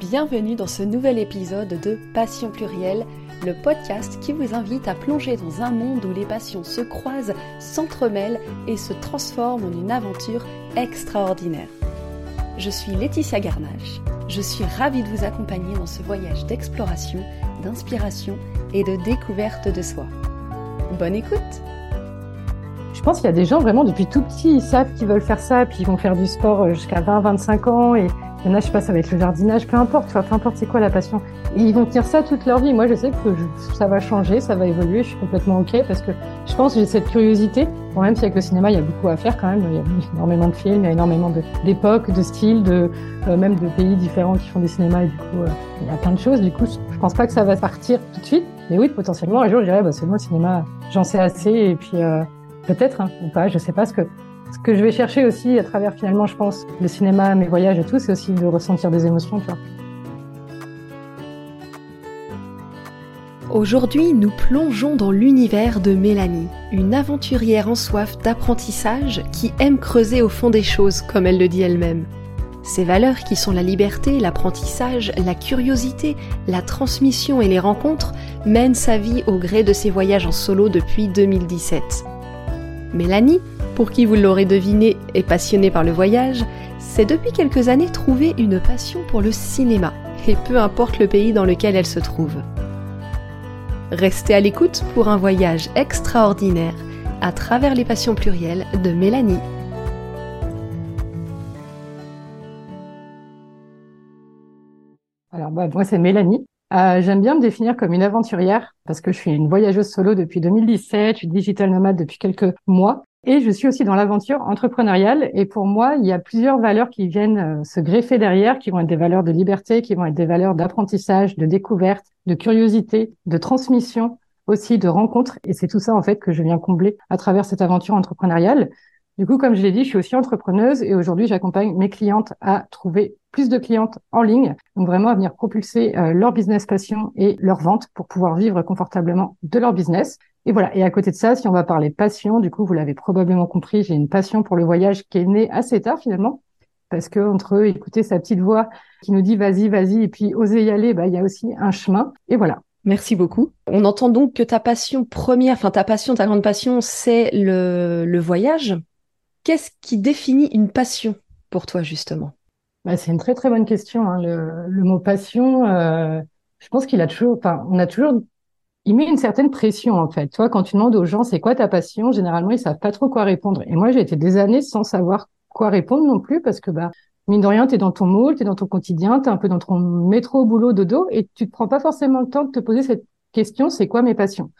Bienvenue dans ce nouvel épisode de Passion plurielle, le podcast qui vous invite à plonger dans un monde où les passions se croisent, s'entremêlent et se transforment en une aventure extraordinaire. Je suis Laetitia Garnache. Je suis ravie de vous accompagner dans ce voyage d'exploration, d'inspiration et de découverte de soi. Bonne écoute Je pense qu'il y a des gens vraiment depuis tout petit, ils savent qu'ils veulent faire ça, puis ils vont faire du sport jusqu'à 20-25 ans et il y en a, je sais pas, ça va être le jardinage, peu importe, peu importe c'est quoi la passion. Et ils vont tenir ça toute leur vie. Moi, je sais que ça va changer, ça va évoluer, je suis complètement OK parce que je pense que j'ai cette curiosité. Bon, même si avec le cinéma, il y a beaucoup à faire quand même, il y a énormément de films, il y a énormément d'époques, de, styles, de, euh, même de pays différents qui font des cinémas et du coup, euh, il y a plein de choses. Du coup, je pense pas que ça va partir tout de suite. Mais oui, potentiellement, un jour, je dirais, bah, c'est moi cinéma, j'en sais assez et puis euh, peut-être, hein, ou pas, je sais pas ce que ce que je vais chercher aussi à travers finalement, je pense, le cinéma, mes voyages et tout, c'est aussi de ressentir des émotions, tu vois. Aujourd'hui, nous plongeons dans l'univers de Mélanie, une aventurière en soif d'apprentissage qui aime creuser au fond des choses, comme elle le dit elle-même. Ses valeurs qui sont la liberté, l'apprentissage, la curiosité, la transmission et les rencontres mènent sa vie au gré de ses voyages en solo depuis 2017. Mélanie, pour qui vous l'aurez deviné est passionnée par le voyage, c'est depuis quelques années trouvé une passion pour le cinéma, et peu importe le pays dans lequel elle se trouve. Restez à l'écoute pour un voyage extraordinaire à travers les passions plurielles de Mélanie. Alors bah, moi c'est Mélanie. Euh, j'aime bien me définir comme une aventurière parce que je suis une voyageuse solo depuis 2017, je suis digital nomade depuis quelques mois et je suis aussi dans l'aventure entrepreneuriale. Et pour moi, il y a plusieurs valeurs qui viennent euh, se greffer derrière, qui vont être des valeurs de liberté, qui vont être des valeurs d'apprentissage, de découverte, de curiosité, de transmission, aussi de rencontre. Et c'est tout ça, en fait, que je viens combler à travers cette aventure entrepreneuriale. Du coup, comme je l'ai dit, je suis aussi entrepreneuse et aujourd'hui, j'accompagne mes clientes à trouver plus de clientes en ligne, donc vraiment à venir propulser euh, leur business passion et leur vente pour pouvoir vivre confortablement de leur business. Et voilà. Et à côté de ça, si on va parler passion, du coup, vous l'avez probablement compris, j'ai une passion pour le voyage qui est née assez tard finalement. Parce que entre écouter sa petite voix qui nous dit vas-y, vas-y, et puis oser y aller, bah, il y a aussi un chemin. Et voilà. Merci beaucoup. On entend donc que ta passion première, enfin ta passion, ta grande passion, c'est le, le voyage. Qu'est-ce qui définit une passion pour toi justement? Bah, C'est une très très bonne question. Hein. Le, mot passion, euh, je pense qu'il a toujours, enfin, on a toujours il met une certaine pression en fait. Toi, quand tu demandes aux gens c'est quoi ta passion, généralement ils savent pas trop quoi répondre. Et moi, j'ai été des années sans savoir quoi répondre non plus parce que bah mine de rien, tu es dans ton moule, tu es dans ton quotidien, tu es un peu dans ton métro boulot dodo et tu te prends pas forcément le temps de te poser cette question, c'est quoi mes passions?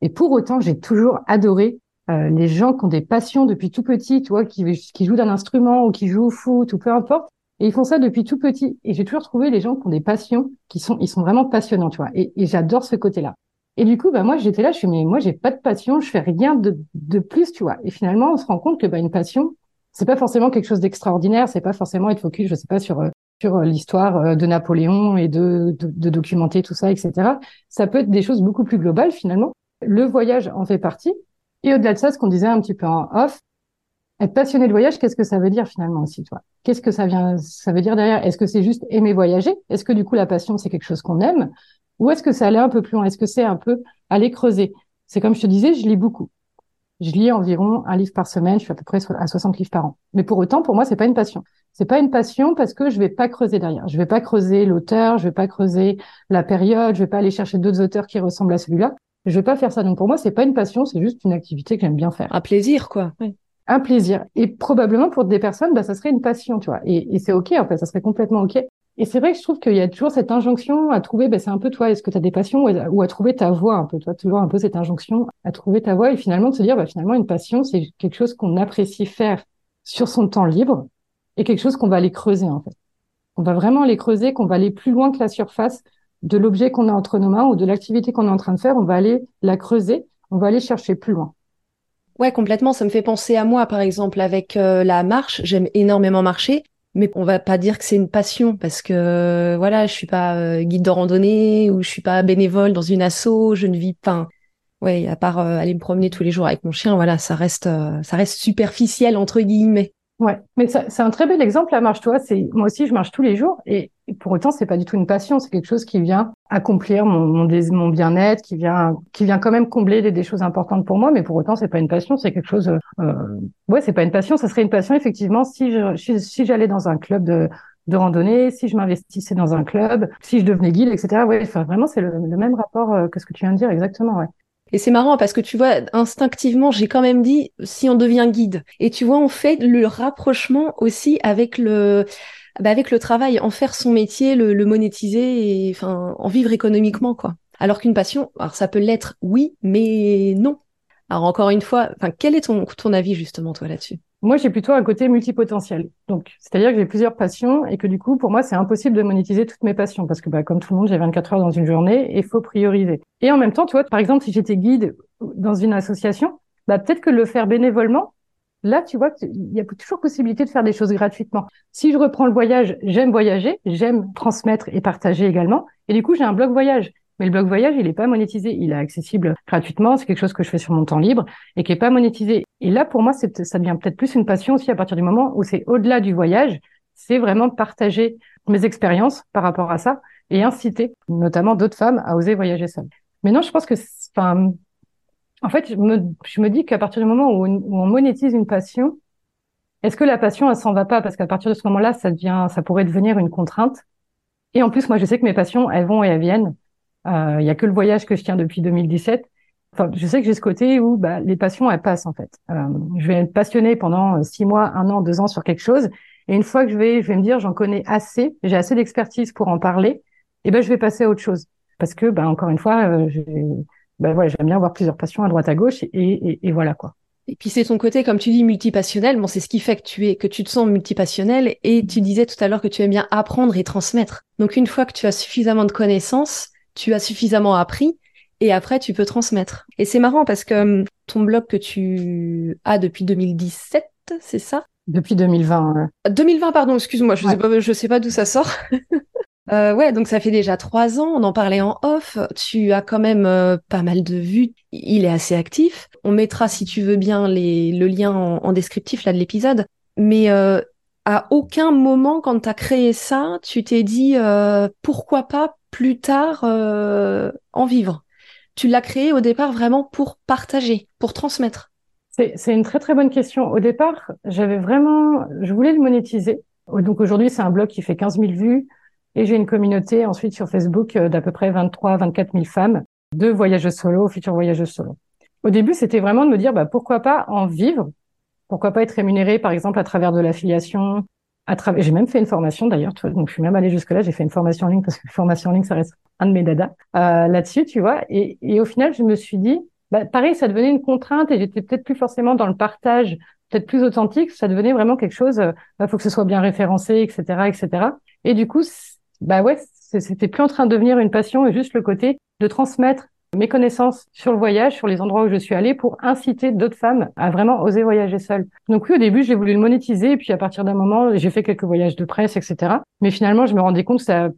Et pour autant, j'ai toujours adoré euh, les gens qui ont des passions depuis tout petit, tu vois, qui, jouent d'un instrument ou qui jouent au foot ou peu importe. Et ils font ça depuis tout petit. Et j'ai toujours trouvé les gens qui ont des passions, qui sont, ils sont vraiment passionnants, tu vois. Et, j'adore ce côté-là. Et du coup, bah, moi, j'étais là, je suis, mais moi, j'ai pas de passion, je fais rien de, de plus, tu vois. Et finalement, on se rend compte que, bah, une passion, c'est pas forcément quelque chose d'extraordinaire, c'est pas forcément être focus, je sais pas, sur, euh, sur euh, l'histoire de Napoléon et de, de, de, documenter tout ça, etc. Ça peut être des choses beaucoup plus globales, finalement. Le voyage en fait partie. Et au-delà de ça, ce qu'on disait un petit peu en off, être passionné de voyage, qu'est-ce que ça veut dire finalement aussi, toi? Qu'est-ce que ça vient, ça veut dire derrière? Est-ce que c'est juste aimer voyager? Est-ce que du coup la passion c'est quelque chose qu'on aime? Ou est-ce que ça allait un peu plus loin? Est-ce que c'est un peu aller creuser? C'est comme je te disais, je lis beaucoup. Je lis environ un livre par semaine, je suis à peu près à 60 livres par an. Mais pour autant, pour moi, c'est pas une passion. C'est pas une passion parce que je vais pas creuser derrière. Je vais pas creuser l'auteur, je vais pas creuser la période, je vais pas aller chercher d'autres auteurs qui ressemblent à celui-là. Je vais pas faire ça. Donc pour moi, c'est pas une passion, c'est juste une activité que j'aime bien faire. Un plaisir, quoi. Un plaisir. Et probablement pour des personnes, bah, ça serait une passion, tu vois. Et, et c'est ok, en fait, ça serait complètement ok. Et c'est vrai que je trouve qu'il y a toujours cette injonction à trouver, ben, c'est un peu toi, est-ce que tu as des passions ou à, trouver ta voix un peu, toi, toujours un peu cette injonction à trouver ta voix et finalement de se dire, bah, finalement, une passion, c'est quelque chose qu'on apprécie faire sur son temps libre et quelque chose qu'on va aller creuser, en fait. On va vraiment aller creuser, qu'on va aller plus loin que la surface de l'objet qu'on a entre nos mains ou de l'activité qu'on est en train de faire. On va aller la creuser, on va aller chercher plus loin. Ouais, complètement. Ça me fait penser à moi, par exemple, avec euh, la marche. J'aime énormément marcher mais on va pas dire que c'est une passion parce que voilà, je suis pas euh, guide de randonnée ou je suis pas bénévole dans une asso, je ne vis pas. Ouais, à part euh, aller me promener tous les jours avec mon chien, voilà, ça reste euh, ça reste superficiel entre guillemets. Ouais, mais c'est un très bel exemple la marche, toi. C'est moi aussi, je marche tous les jours et pour autant, c'est pas du tout une passion, c'est quelque chose qui vient accomplir mon, mon, mon bien-être, qui vient, qui vient quand même combler des, des, choses importantes pour moi, mais pour autant, c'est pas une passion, c'est quelque chose, euh, ouais, c'est pas une passion, ça serait une passion effectivement si je, si, j'allais dans un club de, de randonnée, si je m'investissais dans un club, si je devenais guide, etc. Ouais, enfin, vraiment, c'est le, le, même rapport euh, que ce que tu viens de dire, exactement, ouais. Et c'est marrant parce que tu vois, instinctivement, j'ai quand même dit si on devient guide. Et tu vois, on fait le rapprochement aussi avec le, bah avec le travail, en faire son métier, le, le monétiser et enfin en vivre économiquement quoi. Alors qu'une passion, alors ça peut l'être, oui, mais non. Alors encore une fois, enfin quel est ton ton avis justement toi là-dessus? Moi, j'ai plutôt un côté multipotentiel. Donc, c'est-à-dire que j'ai plusieurs passions et que du coup, pour moi, c'est impossible de monétiser toutes mes passions parce que bah, comme tout le monde, j'ai 24 heures dans une journée et il faut prioriser. Et en même temps, tu vois, par exemple, si j'étais guide dans une association, bah peut-être que le faire bénévolement, Là, tu vois qu'il y a toujours possibilité de faire des choses gratuitement. Si je reprends le voyage, j'aime voyager, j'aime transmettre et partager également. Et du coup, j'ai un blog voyage. Mais le blog voyage, il n'est pas monétisé. Il est accessible gratuitement. C'est quelque chose que je fais sur mon temps libre et qui est pas monétisé. Et là, pour moi, ça devient peut-être plus une passion aussi à partir du moment où c'est au-delà du voyage. C'est vraiment partager mes expériences par rapport à ça et inciter notamment d'autres femmes à oser voyager seules. Mais non, je pense que, enfin, en fait, je me, je me dis qu'à partir du moment où, on monétise une passion, est-ce que la passion, elle s'en va pas? Parce qu'à partir de ce moment-là, ça devient, ça pourrait devenir une contrainte. Et en plus, moi, je sais que mes passions, elles vont et elles viennent. Euh, il y a que le voyage que je tiens depuis 2017. Enfin, je sais que j'ai ce côté où bah, les passions, elles passent en fait. Euh, je vais être passionnée pendant six mois, un an, deux ans sur quelque chose, et une fois que je vais, je vais me dire, j'en connais assez, j'ai assez d'expertise pour en parler, et ben je vais passer à autre chose. Parce que, ben encore une fois, euh, ben voilà, j'aime bien avoir plusieurs passions à droite à gauche et, et, et voilà quoi. Et puis c'est ton côté, comme tu dis, multipassionnel. Bon, c'est ce qui fait que tu es, que tu te sens multipassionnel. Et tu disais tout à l'heure que tu aimes bien apprendre et transmettre. Donc une fois que tu as suffisamment de connaissances, tu as suffisamment appris, et après tu peux transmettre. Et c'est marrant parce que hum, ton blog que tu as depuis 2017, c'est ça? Depuis 2020. 2020, pardon, excuse-moi, je sais pas, je sais pas d'où ça sort. Euh, ouais, donc ça fait déjà trois ans, on en parlait en off. Tu as quand même euh, pas mal de vues. Il est assez actif. On mettra, si tu veux bien, les, le lien en, descriptif là de l'épisode. Mais euh, à aucun moment, quand tu as créé ça, tu t'es dit euh, pourquoi pas plus tard en vivre. Tu l'as créé au départ vraiment pour partager, pour transmettre. C'est une très très bonne question. Au départ, j'avais vraiment, je voulais le monétiser. Donc aujourd'hui, c'est un blog qui fait 15 000 vues. Et j'ai une communauté ensuite sur Facebook euh, d'à peu près 23 24 000 femmes de voyageuses solo, futures voyageuses solo. Au début, c'était vraiment de me dire bah, pourquoi pas en vivre, pourquoi pas être rémunérée par exemple à travers de l'affiliation, à. J'ai même fait une formation d'ailleurs, donc je suis même allée jusque là. J'ai fait une formation en ligne parce que formation en ligne ça reste un de mes dadas euh, là-dessus, tu vois. Et, et, au final, je me suis dit, bah, pareil, ça devenait une contrainte et j'étais peut-être plus forcément dans le partage, peut-être plus authentique. Ça devenait vraiment quelque chose. Euh, faut que ce soit bien référencé, etc., etc. Et du coup, bah ouais, c'était plus en train de devenir une passion et juste le côté de transmettre mes connaissances sur le voyage, sur les endroits où je suis allée pour inciter d'autres femmes à vraiment oser voyager seules. Donc oui, au début, j'ai voulu le monétiser et puis à partir d'un moment, j'ai fait quelques voyages de presse, etc. Mais finalement, je me rendais compte que ça,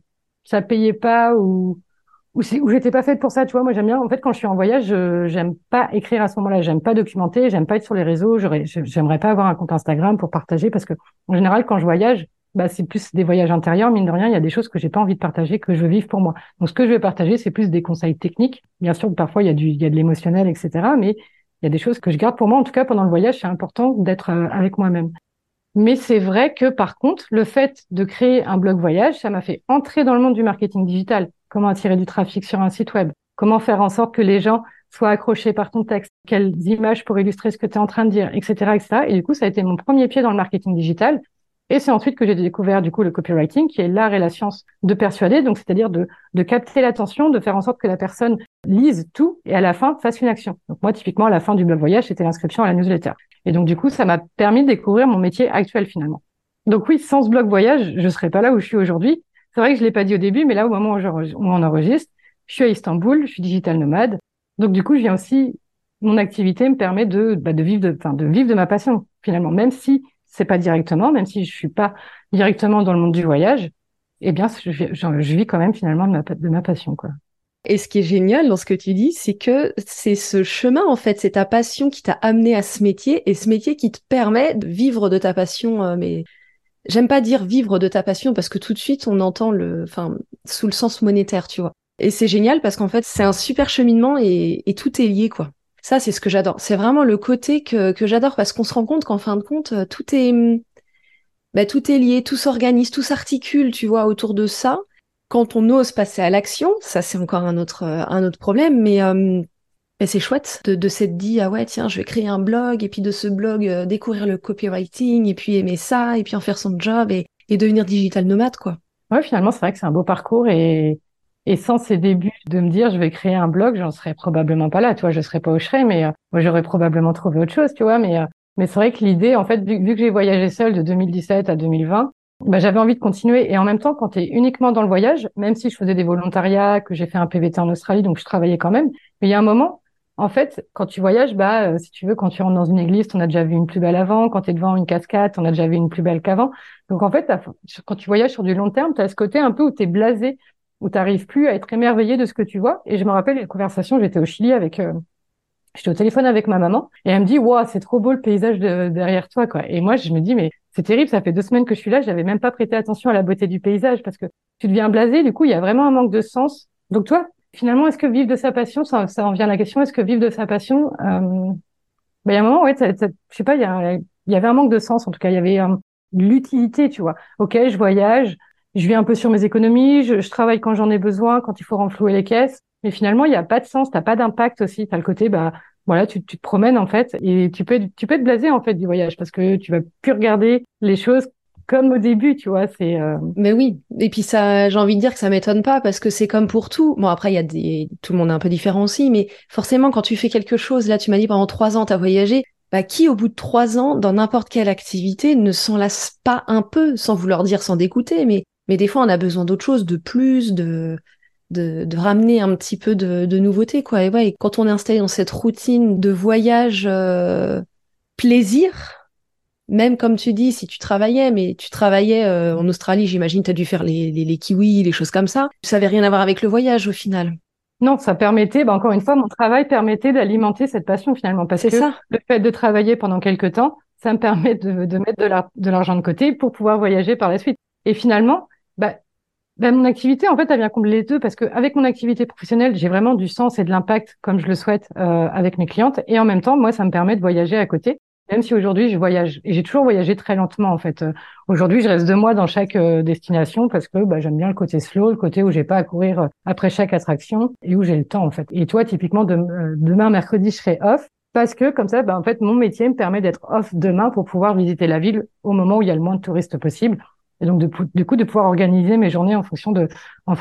ça payait pas ou, ou, ou j'étais pas faite pour ça, tu vois. Moi, j'aime bien, en fait, quand je suis en voyage, j'aime pas écrire à ce moment-là, j'aime pas documenter, j'aime pas être sur les réseaux, j'aimerais pas avoir un compte Instagram pour partager parce que, en général, quand je voyage, bah, c'est plus des voyages intérieurs, mine de rien, il y a des choses que j'ai pas envie de partager, que je veux vivre pour moi. Donc, ce que je vais partager, c'est plus des conseils techniques. Bien sûr, parfois, il y a du, il y a de l'émotionnel, etc. Mais il y a des choses que je garde pour moi. En tout cas, pendant le voyage, c'est important d'être euh, avec moi-même. Mais c'est vrai que, par contre, le fait de créer un blog voyage, ça m'a fait entrer dans le monde du marketing digital. Comment attirer du trafic sur un site web? Comment faire en sorte que les gens soient accrochés par ton texte? Quelles images pour illustrer ce que tu es en train de dire, etc., etc. Et du coup, ça a été mon premier pied dans le marketing digital. Et c'est ensuite que j'ai découvert du coup le copywriting, qui est l'art et la science de persuader, donc c'est-à-dire de, de capter l'attention, de faire en sorte que la personne lise tout et à la fin fasse une action. Donc moi, typiquement, à la fin du blog voyage, c'était l'inscription à la newsletter. Et donc du coup, ça m'a permis de découvrir mon métier actuel finalement. Donc oui, sans ce blog voyage, je serais pas là où je suis aujourd'hui. C'est vrai que je l'ai pas dit au début, mais là, au moment où, on enregistre, je suis à Istanbul, je suis digital nomade. Donc du coup, je viens aussi, mon activité me permet de, bah, de vivre de, de vivre de ma passion finalement, même si c'est pas directement, même si je suis pas directement dans le monde du voyage, eh bien, je, vis quand même finalement de ma, passion, quoi. Et ce qui est génial dans ce que tu dis, c'est que c'est ce chemin, en fait, c'est ta passion qui t'a amené à ce métier et ce métier qui te permet de vivre de ta passion, euh, mais j'aime pas dire vivre de ta passion parce que tout de suite on entend le, enfin, sous le sens monétaire, tu vois. Et c'est génial parce qu'en fait c'est un super cheminement et tout est lié quoi. Ça c'est ce que j'adore. C'est vraiment le côté que, j'adore parce qu'on se rend compte qu'en fin de compte tout est, bah, tout est lié, tout s'organise, tout s'articule, tu vois, autour de ça. Quand on ose passer à l'action, ça c'est encore un autre, un autre problème, mais euh, et c'est chouette de, s'être dit, ah ouais, tiens, je vais créer un blog, et puis de ce blog, euh, découvrir le copywriting, et puis aimer ça, et puis en faire son job, et, et devenir digital nomade, quoi. Ouais, finalement, c'est vrai que c'est un beau parcours, et, et sans ces débuts de me dire, je vais créer un blog, j'en serais probablement pas là, tu vois, je serais pas au Shrey, mais euh, moi, j'aurais probablement trouvé autre chose, tu vois, mais, euh, mais c'est vrai que l'idée, en fait, vu, que j'ai voyagé seule de 2017 à 2020, bah, j'avais envie de continuer. Et en même temps, quand tu es uniquement dans le voyage, même si je faisais des volontariats, que j'ai fait un PVT en Australie, donc je travaillais quand même, mais il y a un moment, en fait, quand tu voyages, bah, euh, si tu veux, quand tu rentres dans une église, on a déjà vu une plus belle avant. Quand tu es devant une cascade, on a déjà vu une plus belle qu'avant. Donc, en fait, quand tu voyages sur du long terme, tu as ce côté un peu où tu es blasé, où tu n'arrives plus à être émerveillé de ce que tu vois. Et je me rappelle une conversation, j'étais au Chili avec... Euh, j'étais au téléphone avec ma maman et elle me dit, waouh, c'est trop beau le paysage de, derrière toi, quoi. Et moi, je me dis, mais c'est terrible, ça fait deux semaines que je suis là, j'avais même pas prêté attention à la beauté du paysage parce que tu deviens blasé, du coup, il y a vraiment un manque de sens. Donc, toi, finalement, est-ce que vivre de sa passion, ça, ça en vient à la question, est-ce que vivre de sa passion, euh, ben, il y a un moment, ouais, je sais pas, il y, y, avait un manque de sens, en tout cas, il y avait euh, l'utilité, tu vois. Ok, je voyage, je vis un peu sur mes économies, je, je travaille quand j'en ai besoin, quand il faut renflouer les caisses, mais finalement, il n'y a pas de sens, t'as pas d'impact aussi, t'as le côté, bah, voilà, tu, tu, te promènes en fait, et tu peux, tu peux être blasé en fait du voyage parce que tu vas plus regarder les choses comme au début, tu vois, c'est. Euh... Mais oui, et puis ça, j'ai envie de dire que ça m'étonne pas parce que c'est comme pour tout. Bon après, il y a des, tout le monde est un peu différent aussi, mais forcément quand tu fais quelque chose, là, tu m'as dit pendant trois ans, t'as voyagé. Bah, qui au bout de trois ans, dans n'importe quelle activité, ne s'en lasse pas un peu, sans vouloir dire sans d'écouter, mais mais des fois on a besoin d'autre chose, de plus, de de, de ramener un petit peu de, de nouveauté, quoi. Et ouais, quand on est installé dans cette routine de voyage euh, plaisir, même comme tu dis, si tu travaillais, mais tu travaillais euh, en Australie, j'imagine, tu as dû faire les, les, les, kiwis, les choses comme ça. Ça n'avait rien à voir avec le voyage au final. Non, ça permettait, bah encore une fois, mon travail permettait d'alimenter cette passion finalement. Parce que ça. le fait de travailler pendant quelques temps, ça me permet de, de mettre de l'argent de côté pour pouvoir voyager par la suite. Et finalement, bah, bah, mon activité, en fait, elle vient combler les deux parce que avec mon activité professionnelle, j'ai vraiment du sens et de l'impact comme je le souhaite euh, avec mes clientes. Et en même temps, moi, ça me permet de voyager à côté. Même si aujourd'hui je voyage et j'ai toujours voyagé très lentement en fait. Euh, aujourd'hui, je reste deux mois dans chaque euh, destination parce que bah, j'aime bien le côté slow, le côté où j'ai pas à courir euh, après chaque attraction et où j'ai le temps en fait. Et toi, typiquement, demain mercredi, je serai off parce que comme ça, bah, en fait, mon métier me permet d'être off demain pour pouvoir visiter la ville au moment où il y a le moins de touristes possible. Et donc, du coup, de pouvoir organiser mes journées en fonction de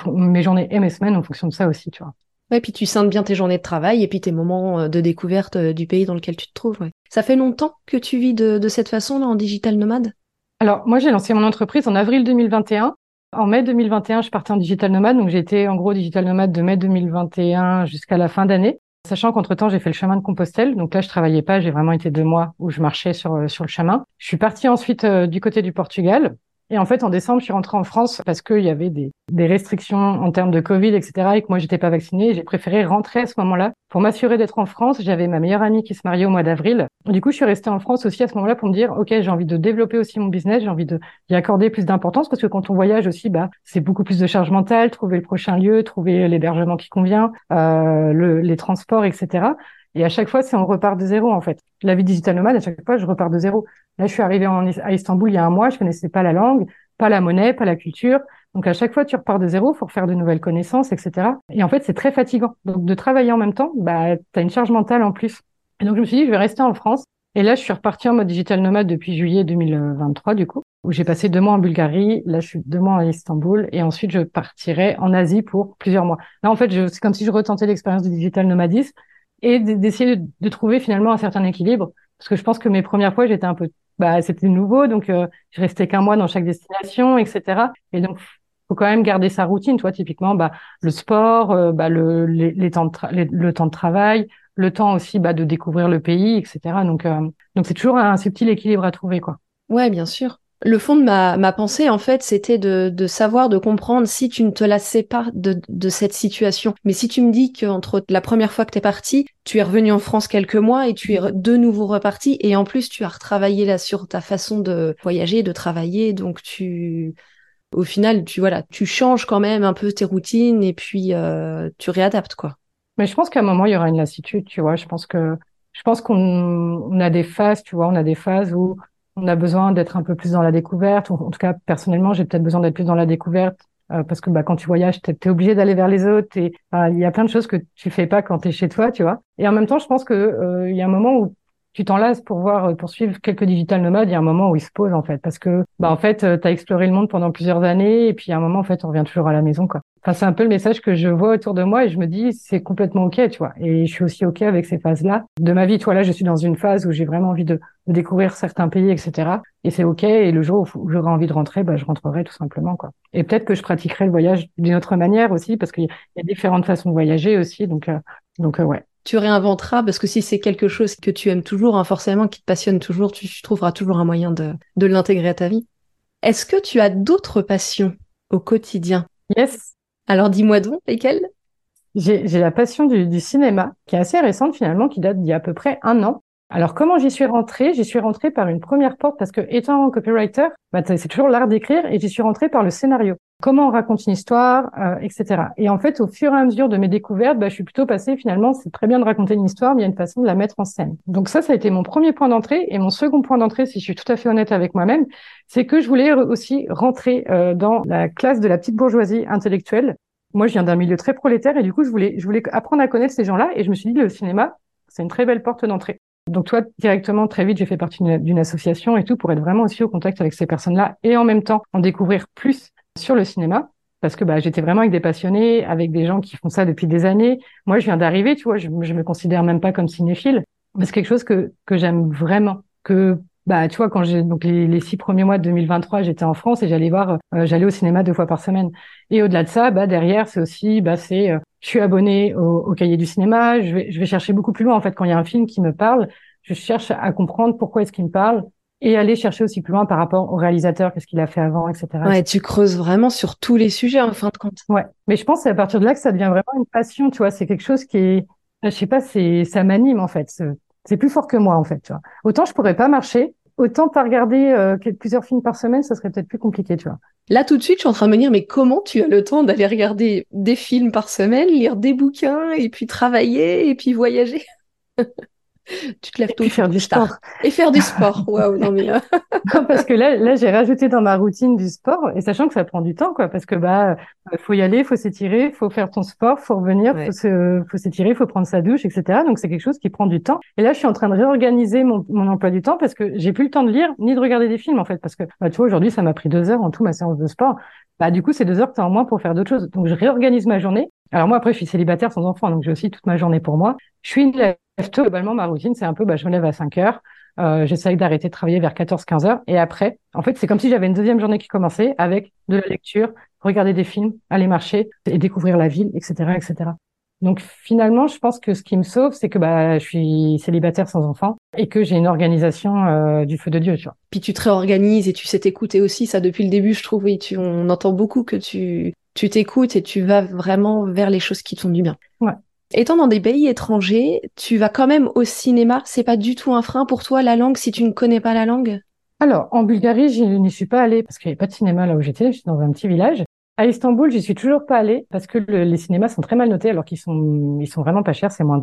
mes journées et mes semaines en fonction de ça aussi, tu vois. Ouais, puis tu scindes bien tes journées de travail et puis tes moments euh, de découverte euh, du pays dans lequel tu te trouves. Ouais. Ça fait longtemps que tu vis de, de cette façon là en digital nomade? Alors moi j'ai lancé mon entreprise en avril 2021. En mai 2021, je partais en digital nomade, donc j'ai été en gros digital nomade de mai 2021 jusqu'à la fin d'année. Sachant qu'entre temps, j'ai fait le chemin de Compostelle. Donc là, je travaillais pas. J'ai vraiment été deux mois où je marchais sur, euh, sur le chemin. Je suis partie ensuite du côté du Portugal. Et en fait, en décembre, je suis rentrée en France parce qu'il y avait des, des, restrictions en termes de Covid, etc. et que moi, j'étais pas vaccinée. J'ai préféré rentrer à ce moment-là pour m'assurer d'être en France. J'avais ma meilleure amie qui se mariait au mois d'avril. Du coup, je suis restée en France aussi à ce moment-là pour me dire, OK, j'ai envie de développer aussi mon business. J'ai envie de y accorder plus d'importance parce que quand on voyage aussi, bah, c'est beaucoup plus de charge mentale, trouver le prochain lieu, trouver l'hébergement qui convient, euh, le, les transports, etc. Et à chaque fois, c'est on repart de zéro, en fait. La vie digitale nomade, à chaque fois, je repars de zéro. Là, je suis arrivée à Istanbul il y a un mois, je connaissais pas la langue, pas la monnaie, pas la culture. Donc, à chaque fois, tu repars de zéro, faut faire de nouvelles connaissances, etc. Et en fait, c'est très fatigant. Donc, de travailler en même temps, bah, as une charge mentale en plus. Et donc, je me suis dit, je vais rester en France. Et là, je suis repartie en mode digital nomade depuis juillet 2023, du coup, où j'ai passé deux mois en Bulgarie. Là, je suis deux mois à Istanbul. Et ensuite, je partirai en Asie pour plusieurs mois. Là, en fait, c'est comme si je retentais l'expérience du digital nomadisme et d'essayer de, trouver finalement un certain équilibre. Parce que je pense que mes premières fois, j'étais un peu, bah, c'était nouveau, donc euh, je restais qu'un mois dans chaque destination, etc. Et donc, faut quand même garder sa routine. Toi, typiquement, bah, le sport, euh, bah, le, les, temps de le temps de travail, le temps aussi bah, de découvrir le pays, etc. Donc, euh, donc c'est toujours un subtil équilibre à trouver, quoi. Ouais, bien sûr. Le fond de ma, pensée, en fait, c'était de, savoir, de comprendre si tu ne te lassais pas de, cette situation. Mais si tu me dis qu'entre la première fois que tu es parti, tu es revenu en France quelques mois et tu es de nouveau reparti, et en plus tu as retravaillé là sur ta façon de voyager, de travailler, donc tu, au final, tu voilà, tu changes quand même un peu tes routines et puis euh, tu réadaptes quoi. Mais je pense qu'à un moment il y aura une lassitude, tu vois. Je pense que je pense qu'on on a des phases, tu vois, on a des phases où on a besoin d'être un peu plus dans la découverte. En tout cas, personnellement, j'ai peut-être besoin d'être plus dans la découverte euh, parce que bah, quand tu voyages, tu es, obligé d'aller vers les autres et il y a plein de choses que tu fais pas quand tu es chez toi, tu vois. Et en même temps, je pense que euh, il y a un moment où tu t'en lasses pour voir euh, pour suivre quelques digital nomades, il y a un moment où ils se posent en fait parce que bah en fait, tu as exploré le monde pendant plusieurs années et puis a un moment en fait, on revient toujours à la maison quoi. Enfin, c'est un peu le message que je vois autour de moi et je me dis c'est complètement ok, tu vois. Et je suis aussi ok avec ces phases-là de ma vie. Tu vois, là, je suis dans une phase où j'ai vraiment envie de, découvrir certains pays, etc. Et c'est ok. Et le jour où j'aurai envie de rentrer, bah, je rentrerai tout simplement, quoi. Et peut-être que je pratiquerai le voyage d'une autre manière aussi, parce qu'il y a différentes façons de voyager aussi. Donc, euh, donc euh, ouais. Tu réinventeras parce que si c'est quelque chose que tu aimes toujours, hein, forcément, qui te passionne toujours, tu trouveras toujours un moyen de, de l'intégrer à ta vie. Est-ce que tu as d'autres passions au quotidien? Yes, alors dis-moi donc, lesquels? J'ai la passion du, cinéma, qui est assez récente finalement, qui date d'il y a à peu près un an. Alors comment j'y suis rentrée? J'y suis rentrée par une première porte parce que étant copywriter, bah, c'est toujours l'art d'écrire et j'y suis rentrée par le scénario. Comment on raconte une histoire, euh, etc. Et en fait, au fur et à mesure de mes découvertes, bah, je suis plutôt passée finalement, c'est très bien de raconter une histoire, mais il y a une façon de la mettre en scène. Donc ça, ça a été mon premier point d'entrée. Et mon second point d'entrée, si je suis tout à fait honnête avec moi-même, c'est que je voulais aussi rentrer euh, dans la classe de la petite bourgeoisie intellectuelle moi, je viens d'un milieu très prolétaire et du coup, je voulais, je voulais apprendre à connaître ces gens-là et je me suis dit, le cinéma, c'est une très belle porte d'entrée. Donc, toi, directement, très vite, j'ai fait partie d'une association et tout pour être vraiment aussi au contact avec ces personnes-là et en même temps en découvrir plus sur le cinéma parce que bah, j'étais vraiment avec des passionnés, avec des gens qui font ça depuis des années. Moi, je viens d'arriver, tu vois, je, je me considère même pas comme cinéphile, mais c'est quelque chose que, que j'aime vraiment, que bah tu vois quand j'ai donc les, six premiers mois de 2023 j'étais en France et j'allais voir euh, j'allais au cinéma deux fois par semaine et au-delà de ça bah derrière c'est aussi bah c'est euh, je suis abonné au, au, cahier du cinéma je vais je vais chercher beaucoup plus loin en fait quand il y a un film qui me parle je cherche à comprendre pourquoi est-ce qu'il me parle et aller chercher aussi plus loin par rapport au réalisateur qu'est-ce qu'il a fait avant etc ouais tu creuses vraiment sur tous les sujets en fin de compte ouais mais je pense c'est à partir de là que ça devient vraiment une passion tu vois c'est quelque chose qui est je sais pas c'est ça m'anime en fait c'est plus fort que moi en fait. Tu vois. Autant je pourrais pas marcher, autant pas regarder euh, plusieurs films par semaine, ça serait peut-être plus compliqué, tu vois. Là tout de suite, je suis en train de me dire mais comment tu as le temps d'aller regarder des films par semaine, lire des bouquins et puis travailler et puis voyager? tu te lèves tôt. Et faire du sport. Et faire du sport. Waouh, non mais. Euh. parce que là, là, j'ai rajouté dans ma routine du sport et sachant que ça prend du temps, quoi, parce que bah, euh, faut y aller, faut s'étirer, faut faire ton sport, faut revenir, faut se, faut s'étirer, faut prendre sa douche, etc. Donc c'est quelque chose qui prend du temps. Et là, je suis en train de réorganiser mon, mon emploi du temps parce que j'ai plus le temps de lire ni de regarder des films en fait, parce que bah, tu vois, aujourd'hui, ça m'a pris deux heures en tout ma séance de sport. Bah du coup, c'est deux heures que tu as en moins pour faire d'autres choses. Donc je réorganise ma journée. Alors moi, après, je suis célibataire sans enfant, donc j'ai aussi toute ma journée pour moi. Je suis une globalement, ma routine, c'est un peu, bah, je me lève à 5 heures, euh, j'essaye d'arrêter de travailler vers 14-15 heures, et après, en fait, c'est comme si j'avais une deuxième journée qui commençait avec de la lecture, regarder des films, aller marcher et découvrir la ville, etc., etc. Donc finalement, je pense que ce qui me sauve, c'est que bah, je suis célibataire sans enfant et que j'ai une organisation euh, du feu de Dieu, tu vois. Puis tu te réorganises et tu sais t'écouter aussi, ça depuis le début, je trouve. Oui, tu, on entend beaucoup que tu tu t'écoutes et tu vas vraiment vers les choses qui te font du bien. Ouais. Étant dans des pays étrangers, tu vas quand même au cinéma. C'est pas du tout un frein pour toi la langue si tu ne connais pas la langue? Alors, en Bulgarie, je n'y suis pas allée parce qu'il n'y avait pas de cinéma là où j'étais. Je suis dans un petit village. À Istanbul, j'y suis toujours pas allée parce que les cinémas sont très mal notés alors qu'ils sont ils sont vraiment pas chers, c'est moins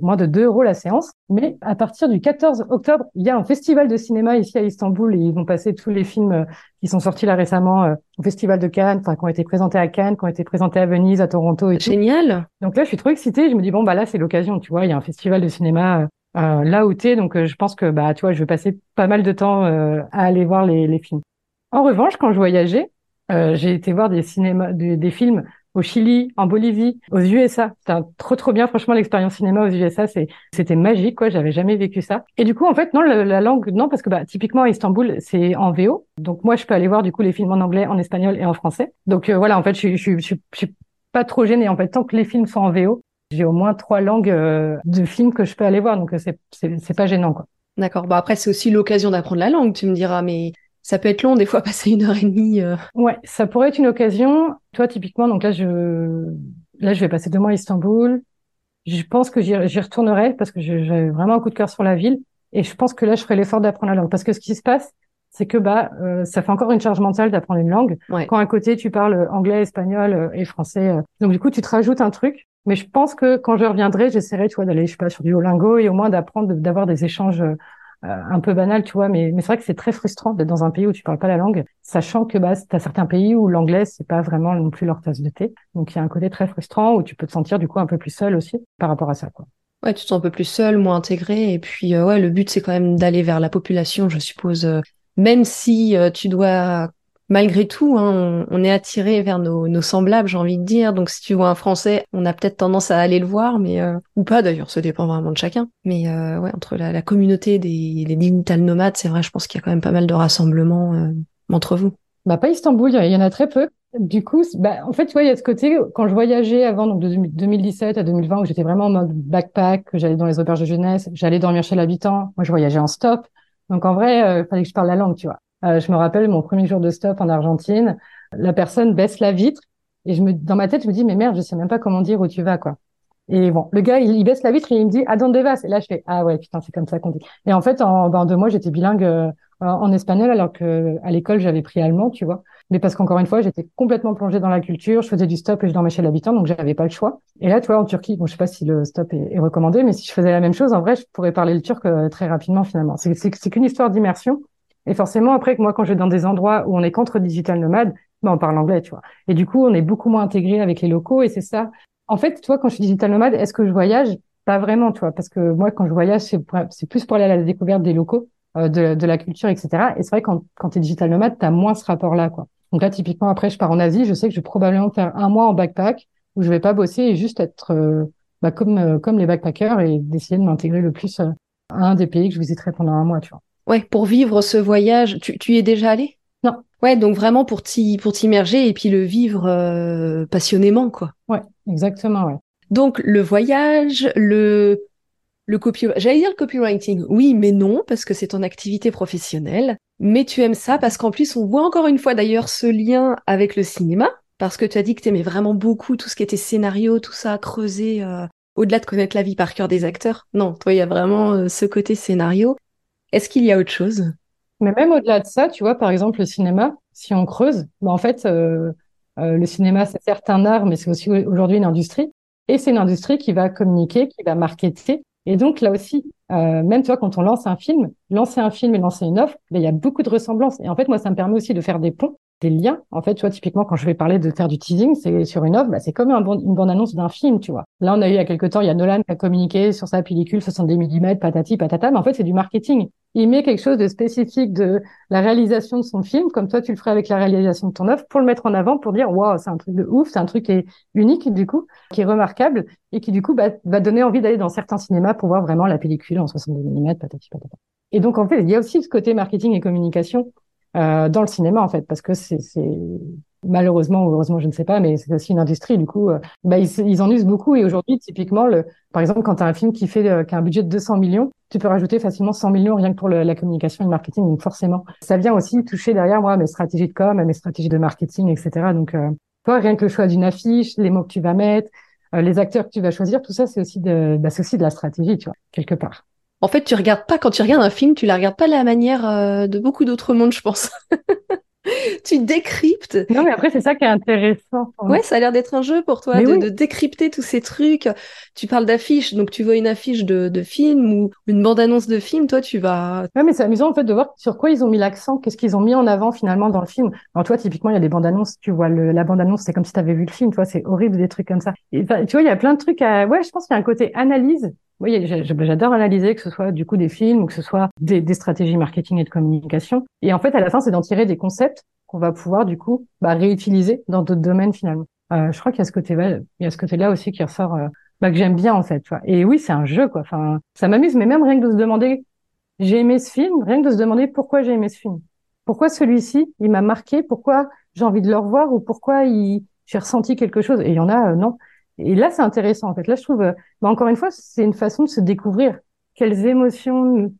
moins de 2 euros la séance. Mais à partir du 14 octobre, il y a un festival de cinéma ici à Istanbul et ils vont passer tous les films euh, qui sont sortis là récemment euh, au festival de Cannes, enfin qui ont été présentés à Cannes, qui ont été présentés à Venise, à Toronto et Génial. Donc là, je suis trop excitée, je me dis bon bah là c'est l'occasion, tu vois, il y a un festival de cinéma euh, là où t'es, donc je pense que bah tu vois, je vais passer pas mal de temps à aller voir les, les films. En revanche, quand je voyageais, euh, j'ai été voir des cinémas, des, films au Chili, en Bolivie, aux USA. C'était trop trop bien. Franchement, l'expérience cinéma aux USA, c'était magique quoi. J'avais jamais vécu ça. Et du coup, en fait, non, la, langue, non, parce que bah typiquement Istanbul, c'est en VO. Donc moi, je peux aller voir du coup les films en anglais, en espagnol et en français. Donc euh, voilà, en fait, je, je, je, je, suis pas trop gênée. En fait, tant que les films sont en VO, j'ai au moins trois langues euh, de films que je peux aller voir. Donc c'est c'est pas gênant quoi. D'accord. Bah après, c'est aussi l'occasion d'apprendre la langue. Tu me diras, mais ça peut être long des fois passer une heure et demie. Euh. Ouais, ça pourrait être une occasion. Toi, typiquement, donc là, je là, je vais passer deux mois à Istanbul. Je pense que j'y retournerai parce que j'ai vraiment un coup de cœur sur la ville. Et je pense que là, je ferai l'effort d'apprendre la langue. Parce que ce qui se passe, c'est que bah, euh, ça fait encore une charge mentale d'apprendre une langue. Quand à côté, tu parles anglais, espagnol euh, et français. Euh. donc du coup, tu te rajoutes un truc. Mais je pense que quand je reviendrai, j'essaierai, tu vois, d'aller, je sais pas, sur du Duolingo et au moins d'apprendre, d'avoir des échanges un peu banals, tu vois. Mais, mais c'est vrai que c'est très frustrant d'être dans un pays où tu parles pas la langue, sachant que bah, t'as certains pays où l'anglais c'est pas vraiment non plus leur tasse de thé. Donc il y a un côté très frustrant où tu peux te sentir du coup un peu plus seul aussi par rapport à ça, quoi. Ouais, tu te sens un peu plus seul, moins intégré. Et puis, euh, ouais, le but, c'est quand même d'aller vers la population, je suppose. Euh, même si euh, tu dois, malgré tout, hein, on, est attiré vers nos, nos semblables, j'ai envie de dire. Donc, si tu vois un Français, on a peut-être tendance à aller le voir, mais ou pas d'ailleurs, ça dépend vraiment de chacun. Mais ouais, entre la, la communauté des, des digital nomades, c'est vrai, je pense qu'il y a quand même pas mal de rassemblements entre vous. Bah, pas Istanbul, il y en a très peu. Du coup, bah, en fait, tu vois, il y a ce côté, quand je voyageais avant, donc de 2017 à 2020, où j'étais vraiment en mode backpack, j'allais dans les auberges de jeunesse, j'allais dormir chez l'habitant. Moi, je voyageais en stop. Donc, en vrai, il euh, fallait que je parle la langue, tu vois. Euh, je me rappelle mon premier jour de stop en Argentine. La personne baisse la vitre et je me, dans ma tête, je me dis, mais merde, je sais même pas comment dire où tu vas, quoi. Et bon, le gars, il, baisse la vitre et il me dit, ah, donde vas? Et là, je fais, ah ouais, putain, c'est comme ça qu'on dit. Et en fait, en, ben, deux mois, j'étais bilingue euh, en espagnol, alors que à l'école, j'avais pris allemand, tu vois mais parce qu'encore une fois, j'étais complètement plongée dans la culture, je faisais du stop et je dormais chez l'habitant, donc j'avais pas le choix. Et là, tu vois, en Turquie, bon, je sais pas si le stop est, recommandé, mais si je faisais la même chose, en vrai, je pourrais parler le turc euh, très rapidement finalement. C'est qu'une histoire d'immersion. Et forcément, après, moi, quand je vais dans des endroits où on est contre digital nomade, ben, on parle anglais, tu vois. Et du coup, on est beaucoup moins intégré avec les locaux et c'est ça. En fait, toi, quand je suis digital nomade, est-ce que je voyage? Pas vraiment, tu vois, parce que moi, quand je voyage, c'est plus pour aller à la découverte des locaux, euh, de, de, la culture, etc. Et c'est vrai, quand, quand tu es digital nomade, tu as moins ce rapport-là, quoi. Donc là, typiquement, après, je pars en Asie, je sais que je vais probablement faire un mois en backpack où je vais pas bosser et juste être euh, bah, comme euh, comme les backpackers et d'essayer de m'intégrer le plus euh, à un des pays que je visiterai pendant un mois, tu vois. Ouais, pour vivre ce voyage, tu, tu y es déjà allé? Non. Ouais, donc vraiment pour t'y pour t'immerger et puis le vivre passionnément, quoi. Ouais, exactement, ouais. Donc le voyage, le le copy, j'allais dire le copywriting, oui, mais non, parce que c'est ton activité professionnelle. Mais tu aimes ça parce qu'en plus, on voit encore une fois d'ailleurs ce lien avec le cinéma, parce que tu as dit que tu aimais vraiment beaucoup tout ce qui était scénario, tout ça, creuser, euh, au-delà de connaître la vie par cœur des acteurs. Non, toi, il y a vraiment euh, ce côté scénario. Est-ce qu'il y a autre chose? Mais même au-delà de ça, tu vois, par exemple, le cinéma, si on creuse, bah, en fait, euh, le cinéma, c'est certes un art, mais c'est aussi aujourd'hui une industrie. Et c'est une industrie qui va communiquer, qui va marketer, et donc là aussi, euh, même toi, quand on lance un film, lancer un film et lancer une offre, ben, il y a beaucoup de ressemblances. Et en fait, moi, ça me permet aussi de faire des ponts, des liens. En fait, tu vois, typiquement, quand je vais parler de faire du teasing, c'est sur une offre, ben, c'est comme un une bande-annonce d'un film, tu vois. Là, on a eu il y a quelques temps, il y a Nolan qui a communiqué sur sa pellicule 70 mm, patati, patata, mais en fait, c'est du marketing il met quelque chose de spécifique de la réalisation de son film, comme toi tu le ferais avec la réalisation de ton œuvre, pour le mettre en avant, pour dire waouh, c'est un truc de ouf, c'est un truc qui est unique du coup, qui est remarquable et qui du coup bah, va donner envie d'aller dans certains cinémas pour voir vraiment la pellicule en 70 mm, patati patata. Et donc en fait, il y a aussi ce côté marketing et communication euh, dans le cinéma en fait, parce que c'est malheureusement ou heureusement, je ne sais pas, mais c'est aussi une industrie. Du coup, euh, bah, ils, en usent beaucoup. Et aujourd'hui, typiquement, le, par exemple, quand tu as un film qui fait euh, qui a un budget de 200 millions, tu peux rajouter facilement 100 millions rien que pour la communication et le marketing. Donc forcément, ça vient aussi toucher derrière moi mes stratégies de com, mes stratégies de marketing, etc. Donc, euh, toi, rien que le choix d'une affiche, les mots que tu vas mettre, les acteurs que tu vas choisir, tout ça, c'est aussi de, bah, aussi de la stratégie, tu vois, quelque part. En fait, tu regardes pas quand tu regardes un film, tu la regardes pas de la manière de beaucoup d'autres mondes, je pense. tu décryptes. Non, mais après, c'est ça qui est intéressant. Ouais, ça a l'air d'être un jeu pour toi, de, décrypter tous ces trucs. Tu parles d'affiches, donc tu vois une affiche de, de film ou une bande-annonce de film, toi, tu vas... Ouais, mais c'est amusant, en fait, de voir sur quoi ils ont mis l'accent, qu'est-ce qu'ils ont mis en avant, finalement, dans le film. Alors, toi, typiquement, il y a des bandes-annonces, tu vois, le, la bande-annonce, c'est comme si tu avais vu le film, toi, c'est horrible, des trucs comme ça. Et, tu vois, il y a plein de trucs à... Ouais, je pense qu'il y a un côté analyse oui, j'adore analyser, que ce soit du coup des films ou que ce soit des, des, stratégies marketing et de communication. Et en fait, à la fin, c'est d'en tirer des concepts qu'on va pouvoir du coup bah, réutiliser dans d'autres domaines finalement. Euh, je crois qu'il y a ce côté-là, aussi qui ressort, euh, bah, que j'aime bien en fait. Tu. Et oui, c'est un jeu quoi. Enfin, ça m'amuse, mais même rien que de se demander, j'ai aimé ce film, rien que de se demander pourquoi j'ai aimé ce film, pourquoi celui-ci, il m'a marqué, pourquoi j'ai envie de le revoir? Ou pourquoi il, j'ai ressenti quelque chose? Et il y en a, euh, non. Et là, c'est intéressant, en fait. Là, je trouve, euh, bah, encore une fois, c'est une façon de se découvrir quelles émotions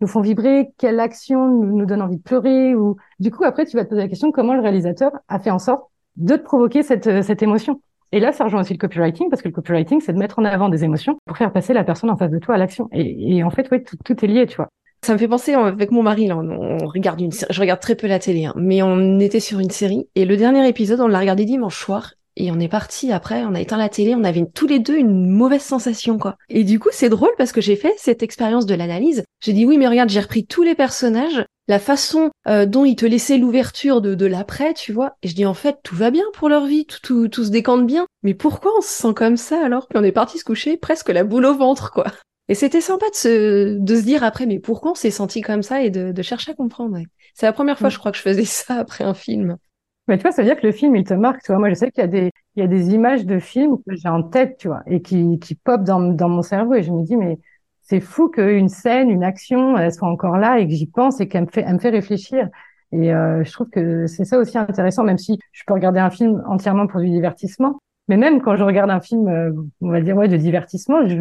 nous font vibrer, quelle action nous, donne envie de pleurer ou du coup après tu vas te poser la question comment le réalisateur a fait en sorte de te provoquer cette, cette émotion? Et là, ça rejoint aussi le copywriting parce que le copywriting, c'est de mettre en avant des émotions pour faire passer la personne en face de toi à l'action. Et, et, en fait, oui, tout, tout, est lié, tu vois. Ça me fait penser avec mon mari là, on regarde une, je regarde très peu la télé, hein, mais on était sur une série et le dernier épisode, on l'a regardé dimanche soir et on est parti après, on a éteint la télé, on avait tous les deux une mauvaise sensation quoi. Et du coup, c'est drôle parce que j'ai fait cette expérience de l'analyse. J'ai dit oui, mais regarde, j'ai repris tous les personnages, la façon euh, dont ils te laissaient l'ouverture de, de l'après, tu vois. Et je dis en fait, tout va bien pour leur vie, tout, tout, tout se décante bien. Mais pourquoi on se sent comme ça alors? Qu'on est parti se coucher presque la boule au ventre quoi et c'était sympa de se, de se dire après, mais pourquoi on s'est senti comme ça et de, de chercher à comprendre. C'est la première fois, je crois, que je faisais ça après un film. Mais tu vois, ça veut dire que le film, il te marque, tu vois. Moi, je sais qu'il y a des, il y a des images de films que j'ai en tête, tu vois, et qui, qui pop dans, dans mon cerveau. Et je me dis, mais c'est fou qu'une scène, une action, elle soit encore là et que j'y pense et qu'elle me fait, elle me fait réfléchir. Et euh, je trouve que c'est ça aussi intéressant, même si je peux regarder un film entièrement pour du divertissement. Mais même quand je regarde un film, euh, on va dire, ouais, de divertissement, je,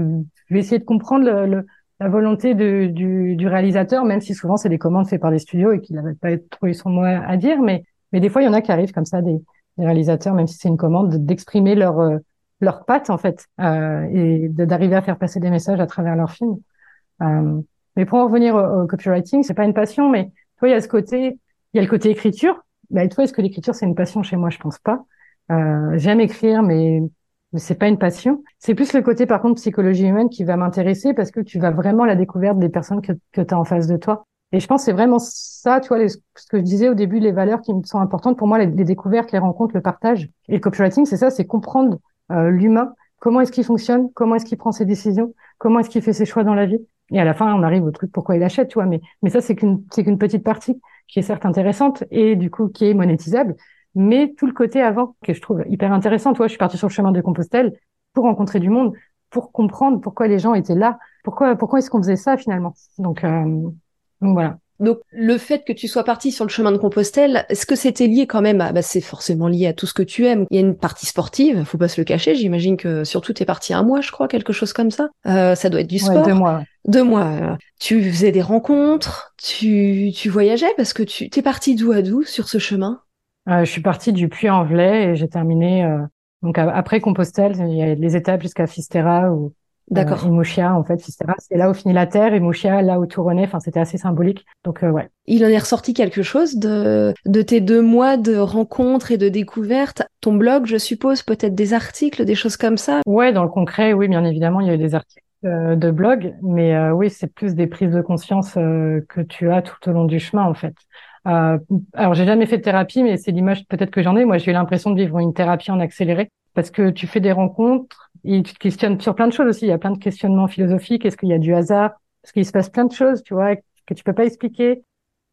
vais essayer de comprendre le, la volonté de, du, du, réalisateur, même si souvent c'est des commandes faites par des studios et qu'il n'avait pas trop eu son mot à dire. Mais mais des fois, il y en a qui arrivent comme ça, des, des réalisateurs, même si c'est une commande, d'exprimer leur euh, leur patte en fait euh, et d'arriver à faire passer des messages à travers leur film. Euh, mais pour en revenir au, copywriting, c'est pas une passion, mais toi, il y a ce côté, il y a le côté écriture. Bah, toi, est-ce que l'écriture c'est une passion chez moi? Je pense pas. Euh, J'aime écrire, mais mais c'est pas une passion. C'est plus le côté, par contre, psychologie humaine qui va m'intéresser parce que tu vas vraiment la découverte des personnes que, que tu as en face de toi. Et je pense c'est vraiment ça, tu vois, ce que je disais au début, les valeurs qui me sont importantes pour moi, les, découvertes, les rencontres, le partage. Et le copywriting, c'est ça, c'est comprendre euh, l'humain, comment est-ce qu'il fonctionne, comment est-ce qu'il prend ses décisions, comment est-ce qu'il fait ses choix dans la vie. Et à la fin, on arrive au truc pourquoi il achète, tu vois. Mais, mais ça, c'est qu'une, c'est qu'une petite partie qui est certes intéressante et du coup qui est monétisable, mais tout le côté avant que je trouve hyper intéressant. Toi, je suis partie sur le chemin de Compostelle pour rencontrer du monde, pour comprendre pourquoi les gens étaient là, pourquoi, pourquoi est-ce qu'on faisait ça finalement. Donc, euh, donc voilà. Donc le fait que tu sois parti sur le chemin de Compostelle, est-ce que c'était lié quand même à bah, c'est forcément lié à tout ce que tu aimes. Il y a une partie sportive, faut pas se le cacher. J'imagine que surtout t'es parti un mois, je crois, quelque chose comme ça. Euh, ça doit être du sport. deux mois. Deux mois. Tu faisais des rencontres, tu tu voyageais parce que tu t'es parti d'où à d'où sur ce chemin? Euh, Je suis partie du Puy-en-Velay et j'ai terminé euh, donc après Compostelle. Il y a les étapes jusqu'à Fistera où D'accord. Euh, Mouchia, en fait. C'est là où finit la Terre et Mouchia, là où tout renaît. Enfin, c'était assez symbolique. Donc, euh, ouais. Il en est ressorti quelque chose de, de tes deux mois de rencontres et de découvertes? Ton blog, je suppose, peut-être des articles, des choses comme ça? Ouais, dans le concret, oui, bien évidemment, il y a eu des articles euh, de blog, mais euh, oui, c'est plus des prises de conscience que tu as tout au long du chemin, en fait. alors, j'ai jamais fait de thérapie, mais c'est l'image peut-être que j'en ai. Moi, j'ai eu l'impression de vivre une thérapie en accéléré parce que tu fais des rencontres et tu te questionnes sur plein de choses aussi. Il y a plein de questionnements philosophiques. Est-ce qu'il y a du hasard? Parce qu'il se passe plein de choses, tu vois, que tu peux pas expliquer?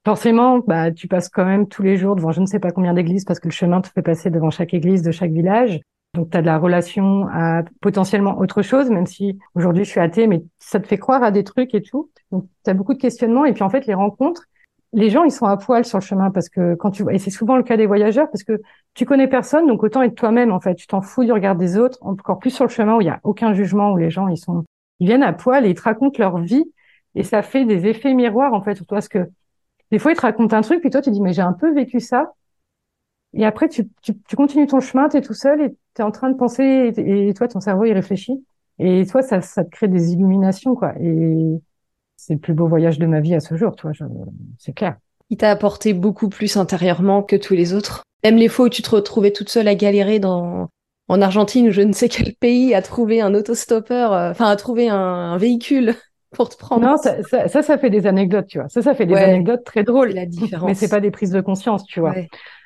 Forcément, bah, tu passes quand même tous les jours devant je ne sais pas combien d'églises parce que le chemin te fait passer devant chaque église de chaque village. Donc, tu as de la relation à potentiellement autre chose, même si aujourd'hui je suis athée, mais ça te fait croire à des trucs et tout. Donc, tu as beaucoup de questionnements. Et puis, en fait, les rencontres, les gens, ils sont à poil sur le chemin parce que quand tu et c'est souvent le cas des voyageurs parce que tu connais personne, donc autant être toi-même en fait. Tu t'en fous du regard des autres, encore plus sur le chemin où il y a aucun jugement, où les gens ils sont, ils viennent à poil et ils te racontent leur vie et ça fait des effets miroirs en fait sur toi. Parce que des fois ils te racontent un truc puis toi tu dis mais j'ai un peu vécu ça. Et après tu, tu, tu continues ton chemin, tu es tout seul et tu es en train de penser et, toi ton cerveau il réfléchit. Et toi ça, ça te crée des illuminations quoi. Et c'est le plus beau voyage de ma vie à ce jour, tu vois, c'est clair. Il t'a apporté beaucoup plus intérieurement que tous les autres. Même les fois où tu te retrouvais toute seule à galérer dans en Argentine ou je ne sais quel pays à trouver un autostoppeur, euh, enfin à trouver un, véhicule pour te prendre. Non, ça, ça, ça, fait des anecdotes, tu vois. Ça, ça fait des anecdotes très drôles. La différence. Mais c'est pas des prises de conscience, tu vois.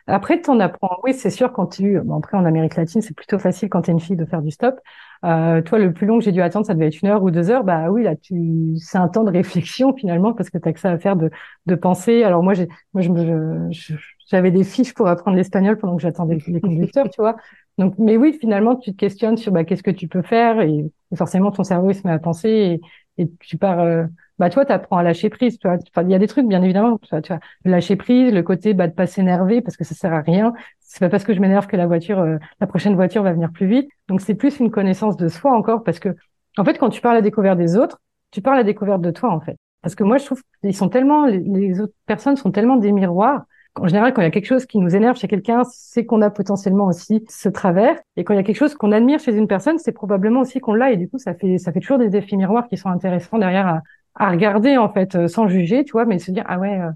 Après, t'en apprends. Oui, c'est sûr quand tu. Bon, après, en Amérique latine, c'est plutôt facile quand t'es une fille de faire du stop. Euh, toi, le plus long que j'ai dû attendre, ça devait être une heure ou deux heures. Bah oui, là, tu, c'est un temps de réflexion finalement parce que t'as que ça à faire de, de penser. Alors moi, j'ai, je, j'avais des fiches pour apprendre l'espagnol pendant que j'attendais les conducteurs, tu vois. Donc, mais oui, finalement, tu te questionnes sur bah, qu'est-ce que tu peux faire? Et, forcément, ton cerveau il se met à penser et, tu pars. Euh, bah toi, tu apprends à lâcher prise. Tu vois, il y a des trucs, bien évidemment. Tu vois, tu vois, lâcher prise, le côté bah, de pas s'énerver parce que ça sert à rien. C'est pas parce que je m'énerve que la voiture, euh, la prochaine voiture va venir plus vite. Donc c'est plus une connaissance de soi encore parce que, en fait, quand tu parles à la découverte des autres, tu parles à la découverte de toi en fait. Parce que moi, je trouve qu'ils sont tellement, les autres personnes sont tellement des miroirs en général, quand il y a quelque chose qui nous énerve chez quelqu'un, c'est qu'on a potentiellement aussi ce travers. Et quand il y a quelque chose qu'on admire chez une personne, c'est probablement aussi qu'on l'a. Et du coup, ça fait, ça fait toujours des effets miroirs qui sont intéressants derrière à, à regarder, en fait, euh, sans juger, tu vois, mais se dire, ah ouais, euh,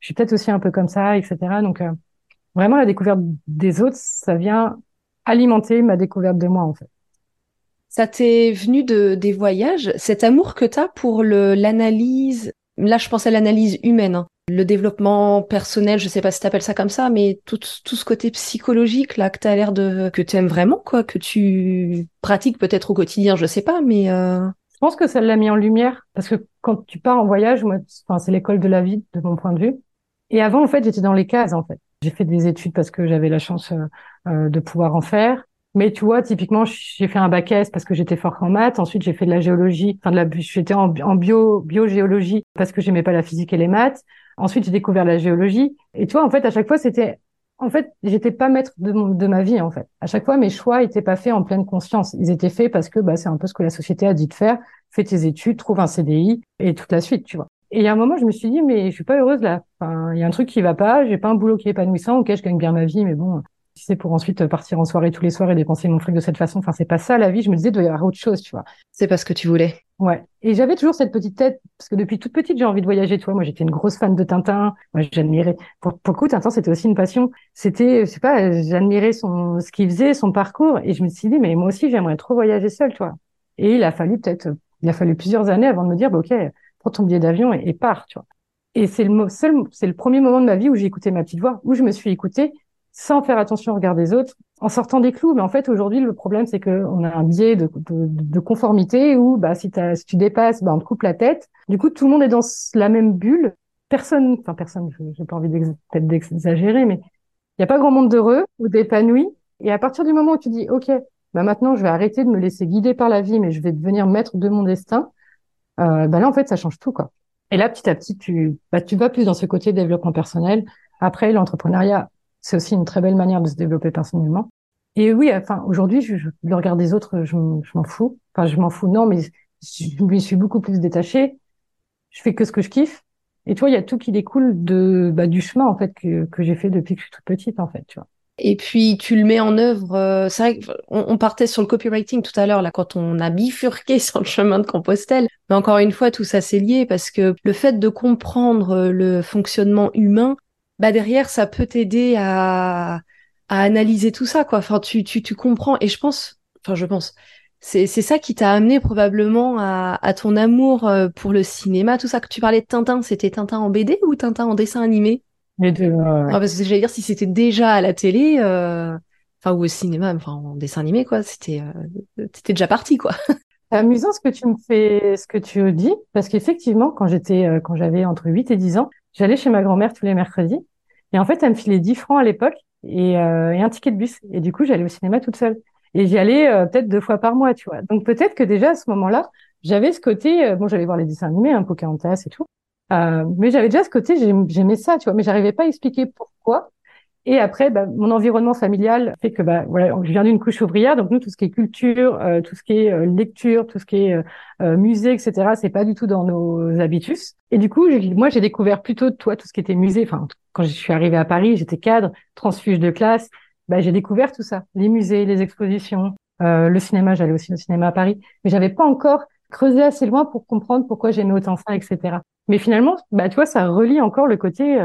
je suis peut-être aussi un peu comme ça, etc. Donc, euh, vraiment, la découverte des autres, ça vient alimenter ma découverte de moi, en fait. Ça t'est venu de, des voyages, cet amour que tu as pour l'analyse, là je pense à l'analyse humaine, hein le développement personnel, je sais pas si t'appelles ça comme ça, mais tout, tout ce côté psychologique là que t'as l'air de que tu aimes vraiment quoi, que tu pratiques peut-être au quotidien, je sais pas, mais euh... je pense que ça l'a mis en lumière parce que quand tu pars en voyage, moi, enfin c'est l'école de la vie de mon point de vue. Et avant en fait, j'étais dans les cases en fait. J'ai fait des études parce que j'avais la chance euh, euh, de pouvoir en faire. Mais tu vois, typiquement, j'ai fait un bac S parce que j'étais fort en maths. Ensuite, j'ai fait de la géologie, enfin de la, j'étais en, en bio, biogéologie parce que j'aimais pas la physique et les maths. Ensuite, j'ai découvert la géologie. Et tu vois, en fait, à chaque fois, c'était, en fait, j'étais pas maître de, ma vie, en fait. À chaque fois, mes choix étaient pas faits en pleine conscience. Ils étaient faits parce que, bah, c'est un peu ce que la société a dit de faire. Fais tes études, trouve un CDI et toute la suite, tu vois. Et a un moment, je me suis dit, mais je suis pas heureuse là. Enfin, il y a un truc qui va pas. J'ai pas un boulot qui est épanouissant. Ok, je gagne bien ma vie, mais bon, si c'est pour ensuite partir en soirée tous les soirs et dépenser mon fric de cette façon, enfin, c'est pas ça la vie. Je me disais, il doit y avoir autre chose, tu vois. C'est pas ce que tu voulais. Ouais. Et j'avais toujours cette petite tête, parce que depuis toute petite, j'ai envie de voyager. Tu vois, moi, j'étais une grosse fan de Tintin. Moi, j'admirais. Pour, pour le coup, Tintin, c'était aussi une passion. C'était, je sais pas, j'admirais son, ce qu'il faisait, son parcours. Et je me suis dit, mais moi aussi, j'aimerais trop voyager seul, tu vois. Et il a fallu peut-être, il a fallu plusieurs années avant de me dire, bah, OK, prends ton billet d'avion et, et pars, tu vois. Et c'est le seul, c'est le premier moment de ma vie où j'ai écouté ma petite voix, où je me suis écoutée sans faire attention au regard des autres, en sortant des clous. Mais en fait, aujourd'hui, le problème, c'est qu'on a un biais de, conformité où, bah, si, tu dépasses, bah, on te coupe la tête. Du coup, tout le monde est dans la même bulle. Personne, enfin personne, j'ai pas envie peut-être d'exagérer, mais il n'y a pas grand monde d'heureux ou d'épanoui. Et à partir du moment où tu dis, OK, bah maintenant, je vais arrêter de me laisser guider par la vie, mais je vais devenir maître de mon destin, euh, là, en fait, ça change tout. Et là, petit à petit, tu, tu vas plus dans ce côté développement personnel. Après, l'entrepreneuriat, c'est aussi une très belle manière de se développer personnellement. Et oui, enfin, aujourd'hui, je, le regard des autres, je, m'en fous. Enfin, je m'en fous, non, mais je me suis beaucoup plus détachée. Je fais que ce que je kiffe. Et tu vois, il y a tout qui découle de, bah, du chemin, en fait, que, que j'ai fait depuis que je suis toute petite, en fait, tu vois. Et puis tu le mets en œuvre. Euh, c'est vrai qu'on on partait sur le copywriting tout à l'heure là quand on a bifurqué sur le chemin de Compostelle. Mais encore une fois, tout ça c'est lié parce que le fait de comprendre le fonctionnement humain, bah derrière ça peut t'aider à, à analyser tout ça quoi. Enfin tu tu tu comprends et je pense, enfin je pense, c'est c'est ça qui t'a amené probablement à, à ton amour euh, pour le cinéma, tout ça que tu parlais de Tintin, c'était Tintin en BD ou Tintin en dessin animé? Les deux. Ah, parce que j'allais dire si c'était déjà à la télé. Euh... Enfin, ou au cinéma, enfin, en dessin animé, quoi. C'était, euh... t'étais déjà parti, quoi. C'est amusant ce que tu me fais, ce que tu dis, parce qu'effectivement, quand j'étais, euh, quand j'avais entre 8 et 10 ans, J'allais chez ma grand-mère tous les mercredis. Et en fait, elle me filait 10 francs à l'époque et, euh, un ticket de bus. Et du coup, j'allais au cinéma toute seule. Et j'y allais euh, peut-être deux fois par mois, tu vois. Donc peut-être que déjà à ce moment-là, j'avais ce côté, euh, bon, j'allais voir les dessins animés, un hein, Pocahontas et tout. Euh, mais j'avais déjà ce côté, j'aimais ça, tu vois. Mais j'arrivais pas à expliquer pourquoi. Et après, bah, mon environnement familial fait que bah, voilà, je viens d'une couche ouvrière, donc nous, tout ce qui est culture, euh, tout ce qui est euh, lecture, tout ce qui est euh, musée, etc., c'est pas du tout dans nos habitus. Et du coup, moi, j'ai découvert plutôt, toi, tout ce qui était musée. Enfin, quand je suis arrivée à Paris, j'étais cadre, transfuge de classe. Bah, j'ai découvert tout ça, les musées, les expositions, le cinéma. J'allais aussi au cinéma à Paris, mais j'avais pas encore creusé assez loin pour comprendre pourquoi j'aimais autant ça, etc. Mais finalement, bah, tu vois, ça relie encore le côté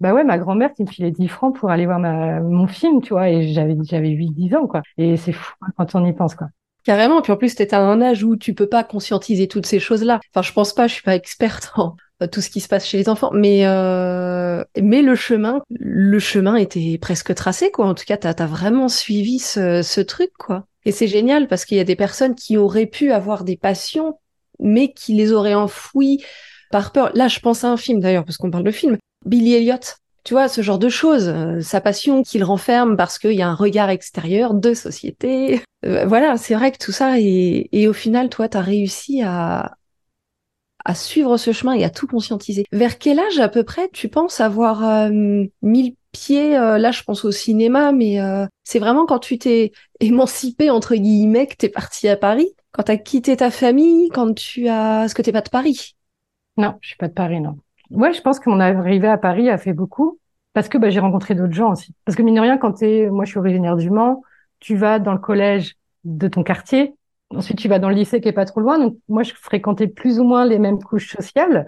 bah ouais, ma grand-mère qui me filait 10 francs pour aller voir ma, mon film, tu vois, et j'avais, j'avais 8, 10 ans, quoi. Et c'est fou hein, quand on y pense, quoi. Carrément. Puis en plus, t'es à un âge où tu peux pas conscientiser toutes ces choses-là. Enfin, je pense pas, je suis pas experte en tout ce qui se passe chez les enfants, mais euh, mais le chemin, le chemin était presque tracé, quoi. En tout cas, t'as as vraiment suivi ce, ce truc, quoi. Et c'est génial parce qu'il y a des personnes qui auraient pu avoir des passions, mais qui les auraient enfouies par peur. Là, je pense à un film d'ailleurs, parce qu'on parle de film. Billy Elliot. Tu vois, ce genre de choses, euh, sa passion qu'il renferme parce qu'il y a un regard extérieur de société. Euh, voilà, c'est vrai que tout ça, et, et au final, toi, tu as réussi à, à suivre ce chemin et à tout conscientiser. Vers quel âge à peu près tu penses avoir euh, mis le pied, là je pense au cinéma, mais c'est vraiment quand tu t'es émancipé entre guillemets que t'es parti à Paris, quand t'as quitté ta famille, quand tu as... Est-ce que t'es pas de Paris? Non, je suis pas de Paris, non. Ouais, je pense que mon arrivée à Paris a fait beaucoup parce que bah, j'ai rencontré d'autres gens aussi. Parce que mine de rien, quand t'es, moi je suis originaire du Mans, tu vas dans le collège de ton quartier, ensuite tu vas dans le lycée qui est pas trop loin. Donc moi je fréquentais plus ou moins les mêmes couches sociales.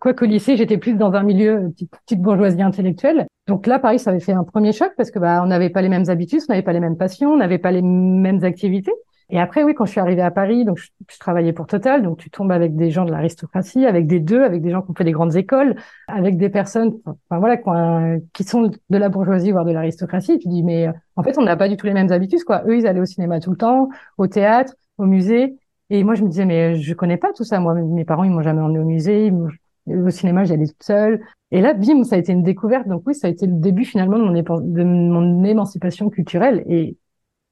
Quoique au lycée, j'étais plus dans un milieu petite, petite bourgeoisie intellectuelle. Donc là, Paris, ça avait fait un premier choc parce que bah on n'avait pas les mêmes habitudes, on n'avait pas les mêmes passions, on n'avait pas les mêmes activités. Et après, oui, quand je suis arrivée à Paris, donc je, travaillais pour Total, donc tu tombes avec des gens de l'aristocratie, avec des deux, avec des gens qui ont fait des grandes écoles, avec des personnes, enfin voilà, qui, sont de la bourgeoisie voire de l'aristocratie. Tu dis, mais en fait, on n'a pas du tout les mêmes habitudes, quoi. Eux, ils allaient au cinéma tout le temps, au théâtre, au musée. Et moi, je me disais, mais je connais pas tout ça. Moi, mes parents, ils m'ont jamais emmené au musée. Au cinéma, j'allais toute seule. Et là, bim, ça a été une découverte. Donc oui, ça a été le début finalement de mon, de mon émancipation culturelle. Et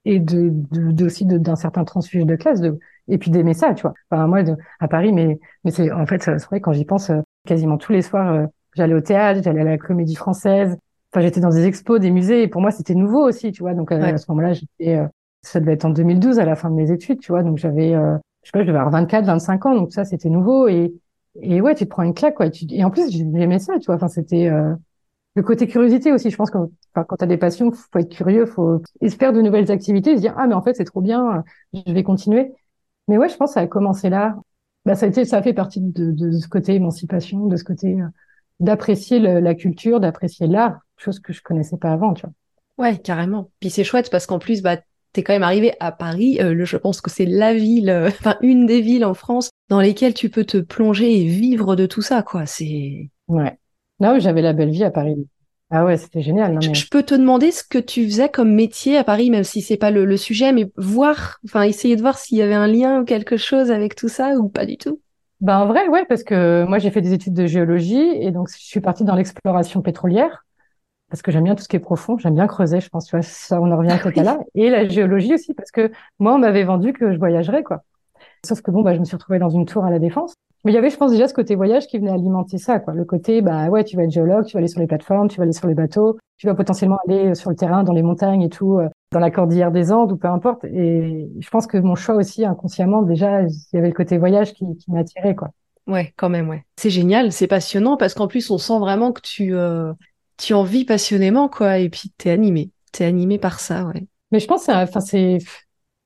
et de, de, aussi d'un certain transfuge de classe de, et puis d'aimer ça tu vois. Enfin moi à Paris mais mais c'est en fait c'est vrai quand j'y pense euh, quasiment tous les soirs euh, j'allais au théâtre j'allais à la comédie française. Enfin j'étais dans des expos des musées et pour moi c'était nouveau aussi tu vois. Donc euh, à ce moment-là j'étais ça devait être en 2012 à la fin de mes études tu vois. Donc j'avais je sais pas je devais avoir 24 25 ans donc ça c'était nouveau et et ouais tu te prends une claque quoi et, et en plus j'aimais ça tu vois. Enfin c'était le côté curiosité aussi. Je pense que enfin, quand tu as des passions, faut être curieux, faut espérer de nouvelles activités, se dire ah mais en fait c'est trop bien, je vais continuer. Mais ouais, je pense que ça a commencé là. Bah ça a été, ça a fait partie de, de ce côté émancipation, de ce côté euh, d'apprécier la culture, d'apprécier l'art, chose que je connaissais pas avant, tu vois. Ouais, carrément. Puis c'est chouette parce qu'en plus, bah, t'es quand même arrivé à Paris. Euh, je pense que c'est la ville, euh, enfin une des villes en France dans lesquelles tu peux te plonger et vivre de tout ça, quoi. C'est ouais. Non, j'avais la belle vie à Paris. Ah ouais, c'était génial. je, peux te demander ce que tu faisais comme métier à Paris, même si c'est pas le, sujet, mais voir, enfin, essayer de voir s'il y avait un lien ou quelque chose avec tout ça ou pas du tout. Ben, en vrai, ouais, parce que moi, j'ai fait des études de géologie et donc je suis partie dans l'exploration pétrolière parce que j'aime bien tout ce qui est profond, j'aime bien creuser, je pense, tu vois, ça, on en revient à là. Et la géologie aussi, parce que moi, on m'avait vendu que je voyagerais, quoi. Sauf que bon, bah, je me suis retrouvée dans une tour à la Défense. Mais il y avait, je pense, déjà ce côté voyage qui venait alimenter ça, quoi. Le côté, bah ouais, tu vas être géologue, tu vas aller sur les plateformes, tu vas aller sur les bateaux, tu vas potentiellement aller sur le terrain, dans les montagnes et tout, euh, dans la cordillère des Andes ou peu importe. Et je pense que mon choix aussi, inconsciemment, déjà, il y avait le côté voyage qui, qui m'attirait, quoi. Ouais, quand même, ouais. C'est génial, c'est passionnant parce qu'en plus, on sent vraiment que tu, euh, tu en vis passionnément, quoi. Et puis, t'es animé. T'es animé par ça, ouais. Mais je pense, enfin, c'est,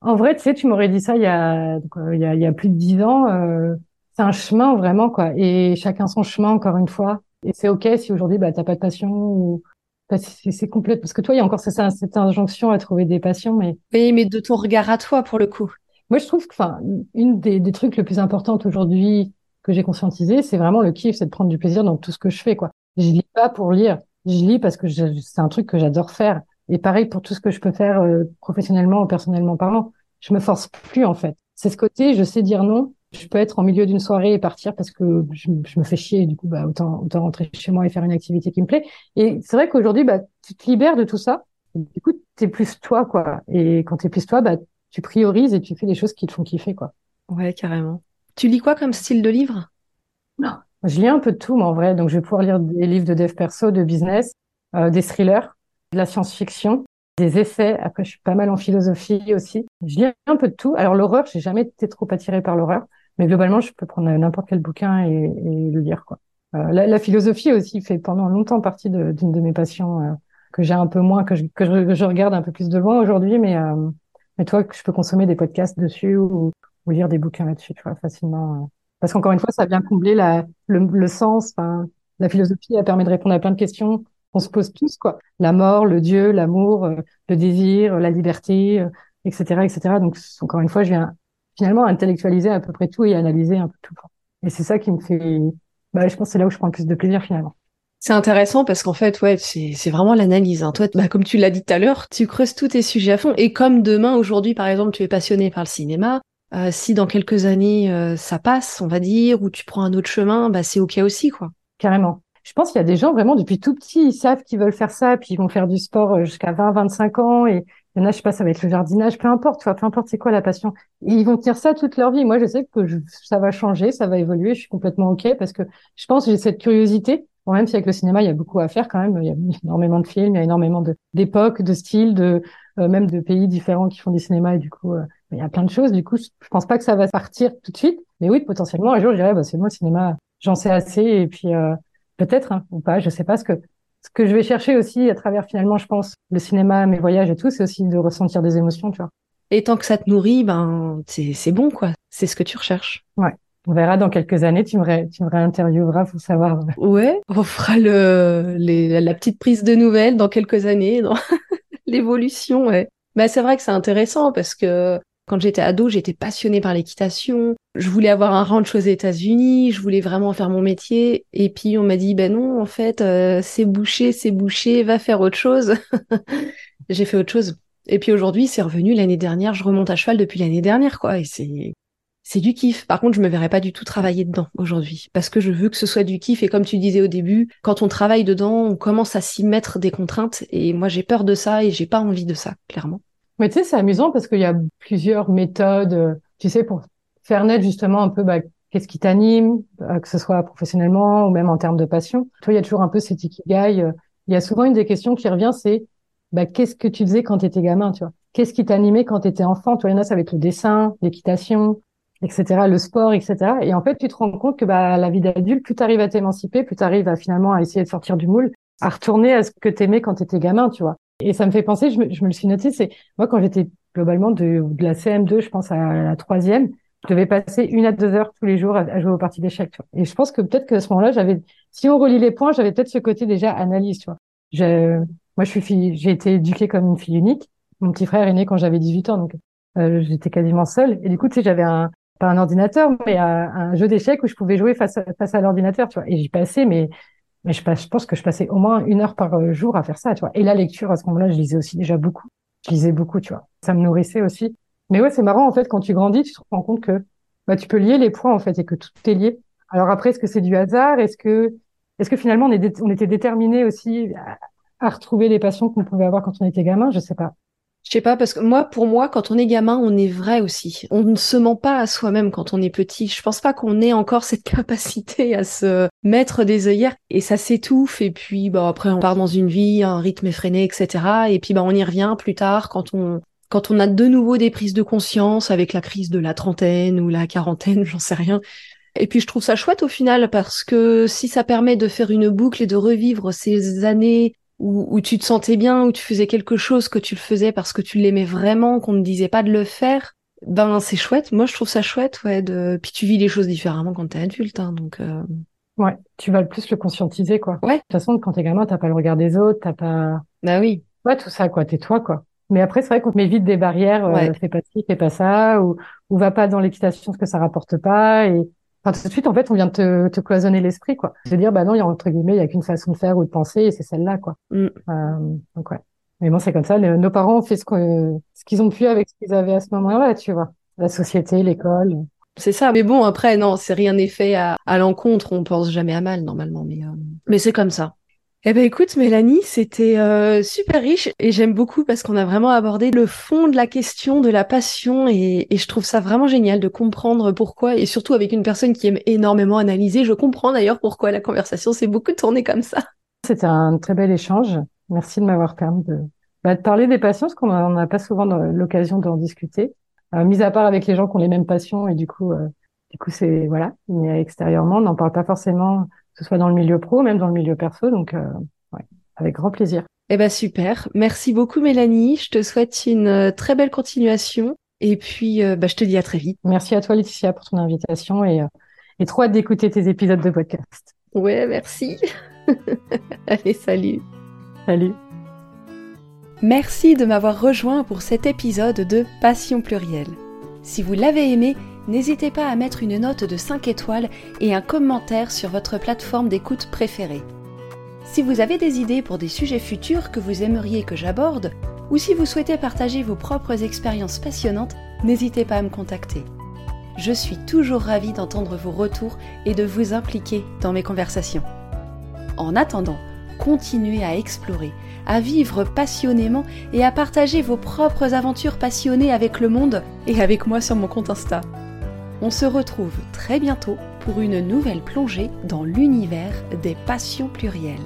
en vrai, tu sais, tu m'aurais dit ça il y a, euh, il y a, il y a plus de dix ans. Euh, c'est un chemin vraiment quoi. Et chacun son chemin encore une fois. Et c'est ok si aujourd'hui bah t'as pas de passion ou c'est complet parce que toi il y a encore cette, cette injonction à trouver des passions mais oui mais de ton regard à toi pour le coup. Moi je trouve que enfin une des, des trucs les plus importantes aujourd'hui que j'ai conscientisé c'est vraiment le kiff c'est de prendre du plaisir dans tout ce que je fais quoi. Je lis pas pour lire. Je lis parce que c'est un truc que j'adore faire. Et pareil pour tout ce que je peux faire euh, professionnellement ou personnellement parlant. Je me force plus en fait. C'est ce côté je sais dire non je peux être en milieu d'une soirée et partir parce que je, me fais chier et du coup bah autant autant rentrer chez moi et faire une activité qui me plaît et c'est vrai qu'aujourd'hui bah tu te libères de tout ça et du coup t'es plus toi quoi et quand t'es plus toi bah tu priorises et tu fais des choses qui te font kiffer quoi ouais carrément tu lis quoi comme style de livre? Non je lis un peu de tout mais en vrai donc je vais pouvoir lire des livres de dev perso de business euh, des thrillers de la science-fiction des essais. Après, je suis pas mal en philosophie aussi. Je lis un peu de tout. Alors l'horreur, j'ai jamais été trop attirée par l'horreur. Mais globalement, je peux prendre n'importe quel bouquin et, et, le lire. Quoi. Euh, la, la, philosophie aussi fait pendant longtemps partie d'une de, mes passions euh, que j'ai un peu moins, que je, que je, regarde un peu plus de loin aujourd'hui. Mais, euh, mais toi, je peux consommer des podcasts dessus ou, ou lire des bouquins là-dessus, tu vois, facilement. Euh. Parce qu'encore une fois, ça vient combler la, le, le sens. La philosophie, elle permet de répondre à plein de questions qu'on se pose tous, quoi. La mort, le Dieu, l'amour, euh, le désir, la liberté, etc., etc. Donc, encore une fois, je viens finalement intellectualiser à peu près tout et analyser un peu tout. Et c'est ça qui me fait, bah, je pense que c'est là où je prends le plus de plaisir finalement. C'est intéressant parce qu'en fait, ouais, c'est, vraiment l'analyse. Hein. Toi, bah, comme tu l'as dit tout à l'heure, tu creuses tous tes sujets à fond. Et comme demain, aujourd'hui, par exemple, tu es passionné par le cinéma, euh, si dans quelques années euh, ça passe, on va dire, ou tu prends un autre chemin, bah, c'est ok aussi, quoi. Carrément. Je pense qu'il y a des gens vraiment depuis tout petit, ils savent qu'ils veulent faire ça, puis ils vont faire du sport euh, jusqu'à 20, 25 ans et il je sais pas, ça va être le jardinage, peu importe, tu vois, peu importe c'est quoi la passion. ils vont tenir ça toute leur vie. Moi, je sais que ça va changer, ça va évoluer. Je suis complètement OK parce que je pense que j'ai cette curiosité. Bon, même si avec le cinéma, il y a beaucoup à faire quand même. Il y a énormément de films, il y a énormément d'époques, de, styles, de, euh, même de pays différents qui font des cinémas et du coup, euh, il y a plein de choses. Du coup, je pense pas que ça va partir tout de suite. Mais oui, potentiellement, un jour, je dirais, bah, c'est moi le cinéma. j'en sais assez et puis euh, peut-être hein, ou pas, je sais pas ce que ce que je vais chercher aussi à travers finalement, je pense, le cinéma, mes voyages et tout, c'est aussi de ressentir des émotions, tu vois. Et tant que ça te nourrit, ben c'est c'est bon quoi. C'est ce que tu recherches. Ouais. On verra dans quelques années, tu me, ré, tu me réintervieweras pour savoir. Ouais, on fera le, les, la petite prise de nouvelles dans quelques années, dans l'évolution, ouais. Mais c'est vrai que c'est intéressant parce que quand j'étais ado, j'étais passionnée par l'équitation. Je voulais avoir un ranch aux États-Unis, je voulais vraiment faire mon métier. Et puis on m'a dit, ben non, en fait, euh, c'est bouché, c'est bouché, va faire autre chose. J'ai fait autre chose. Et puis aujourd'hui, c'est revenu l'année dernière. Je remonte à cheval depuis l'année dernière, quoi. C'est c'est du kiff. Par contre, je me verrais pas du tout travailler dedans aujourd'hui parce que je veux que ce soit du kiff. Et comme tu disais au début, quand on travaille dedans, on commence à s'y mettre des contraintes. Et moi, j'ai peur de ça et j'ai pas envie de ça, clairement. Mais tu sais, c'est amusant parce qu'il y a plusieurs méthodes, euh, tu sais, pour faire naître justement un peu bah, qu'est-ce qui t'anime, euh, que ce soit professionnellement ou même en termes de passion. Toi, il y a toujours un peu cet ikigai. Euh, il y a souvent une des questions qui revient, c'est bah, qu'est-ce que tu faisais quand tu étais gamin, tu vois? Qu'est-ce qui t'animait quand tu étais enfant Toi, il y en a, ça va être le dessin, l'équitation, etc., le sport, etc. Et en fait, tu te rends compte que bah, la vie d'adulte, plus tu arrives à t'émanciper, plus tu arrives à finalement à essayer de sortir du moule, à retourner à ce que tu aimais quand tu étais gamin, tu vois. Et ça me fait penser, je me, je me le suis noté, c'est moi quand j'étais globalement de, de, la CM2, je pense à la troisième, je devais passer une à deux heures tous les jours à, jouer aux parties d'échecs. Et je pense que peut-être qu'à ce moment-là, j'avais, si on relie les points, j'avais peut-être ce côté déjà analyse. Tu vois. moi, je suis fille, j'ai été éduquée comme une fille unique. Mon petit frère est né quand j'avais 18 ans, donc euh, j'étais quasiment seule. Et du coup, tu sais, j'avais un, pas un ordinateur, mais un, un jeu d'échecs où je pouvais jouer face à, face à l'ordinateur, tu vois. Et j'y passais, mais, mais je, pense que je passais au moins une heure par euh, jour à faire ça, tu vois. Et la lecture, à ce moment-là, je lisais aussi déjà beaucoup. Je lisais beaucoup, tu vois. Ça me nourrissait aussi. Mais ouais, c'est marrant, en fait, quand tu grandis, tu te rends compte que bah, tu peux lier les points, en fait, et que tout est lié. Alors après, est-ce que c'est du hasard? Est-ce que, est-ce que finalement, on était déterminé aussi à, à retrouver les passions qu'on pouvait avoir quand on était gamin? Je sais pas. Je sais pas, parce que moi, pour moi, quand on est gamin, on est vrai aussi. On ne se ment pas à soi-même quand on est petit. Je pense pas qu'on ait encore cette capacité à se mettre des œillères et ça s'étouffe et puis bah après on part dans une vie, un rythme effréné, etc. Et puis bah on y revient plus tard quand on quand on a de nouveau des prises de conscience avec la crise de la trentaine ou la quarantaine, j'en sais rien. Et puis je trouve ça chouette au final parce que si ça permet de faire une boucle et de revivre ces années où, tu te sentais bien, où tu faisais quelque chose que tu le faisais parce que tu l'aimais vraiment, qu'on ne disait pas de le faire, ben c'est chouette. Moi, je trouve ça chouette, ouais. De... Puis tu vis les choses différemment quand t'es adulte, hein, donc. Euh... Ouais, tu vas le plus le conscientiser, quoi. Ouais. De toute façon, quand t'es gamin, t'as pas le regard des autres, t'as pas. Bah oui. Ouais, tout ça, quoi. T'es toi, quoi. Mais après, c'est vrai qu'on te met vite des barrières. Euh, fais pas ci, fais pas ça, ou, ou va pas dans l'équitation ce que ça rapporte pas, et Enfin, tout de suite, en fait, on vient de te, te cloisonner l'esprit, quoi. Se dire, bah non, il y a entre guillemets, il y a qu'une façon de faire ou de penser, et c'est celle-là, quoi. Mm. Euh, donc ouais. Mais bon, c'est comme ça. nos parents ont fait ce qu'ils ont pu avec ce qu'ils avaient à ce moment-là, tu vois. La société, l'école. C'est ça. Mais bon, après, non, c'est rien n'est fait à, à l'encontre. On pense jamais à mal normalement, mais euh, mais c'est comme ça. Eh ben écoute Mélanie, c'était euh, super riche et j'aime beaucoup parce qu'on a vraiment abordé le fond de la question de la passion et, et, je trouve ça vraiment génial de comprendre pourquoi et surtout avec une personne qui aime énormément analyser. Je comprends d'ailleurs pourquoi la conversation s'est beaucoup tournée comme ça. C'était un très bel échange. Merci de m'avoir permis de, bah, de parler des passions parce qu'on n'a pas souvent l'occasion d'en discuter, euh, mis à part avec les gens qui ont les mêmes passions et du coup, euh, du coup c'est voilà, mais extérieurement on n'en parle pas forcément ce soit dans le milieu pro, même dans le milieu perso. Donc, euh, ouais, avec grand plaisir. Eh ben super. Merci beaucoup Mélanie. Je te souhaite une euh, très belle continuation. Et puis, euh, bah, je te dis à très vite. Merci à toi Laetitia pour ton invitation et, et trop hâte d'écouter tes épisodes de podcast. Ouais, merci. Allez, salut. Salut. Merci de m'avoir rejoint pour cet épisode de Passion plurielle. Si vous l'avez aimé, n'hésitez pas à mettre une note de 5 étoiles et un commentaire sur votre plateforme d'écoute préférée. Si vous avez des idées pour des sujets futurs que vous aimeriez que j'aborde, ou si vous souhaitez partager vos propres expériences passionnantes, n'hésitez pas à me contacter. Je suis toujours ravie d'entendre vos retours et de vous impliquer dans mes conversations. En attendant, continuez à explorer, à vivre passionnément et à partager vos propres aventures passionnées avec le monde et avec moi sur mon compte Insta. On se retrouve très bientôt pour une nouvelle plongée dans l'univers des passions plurielles.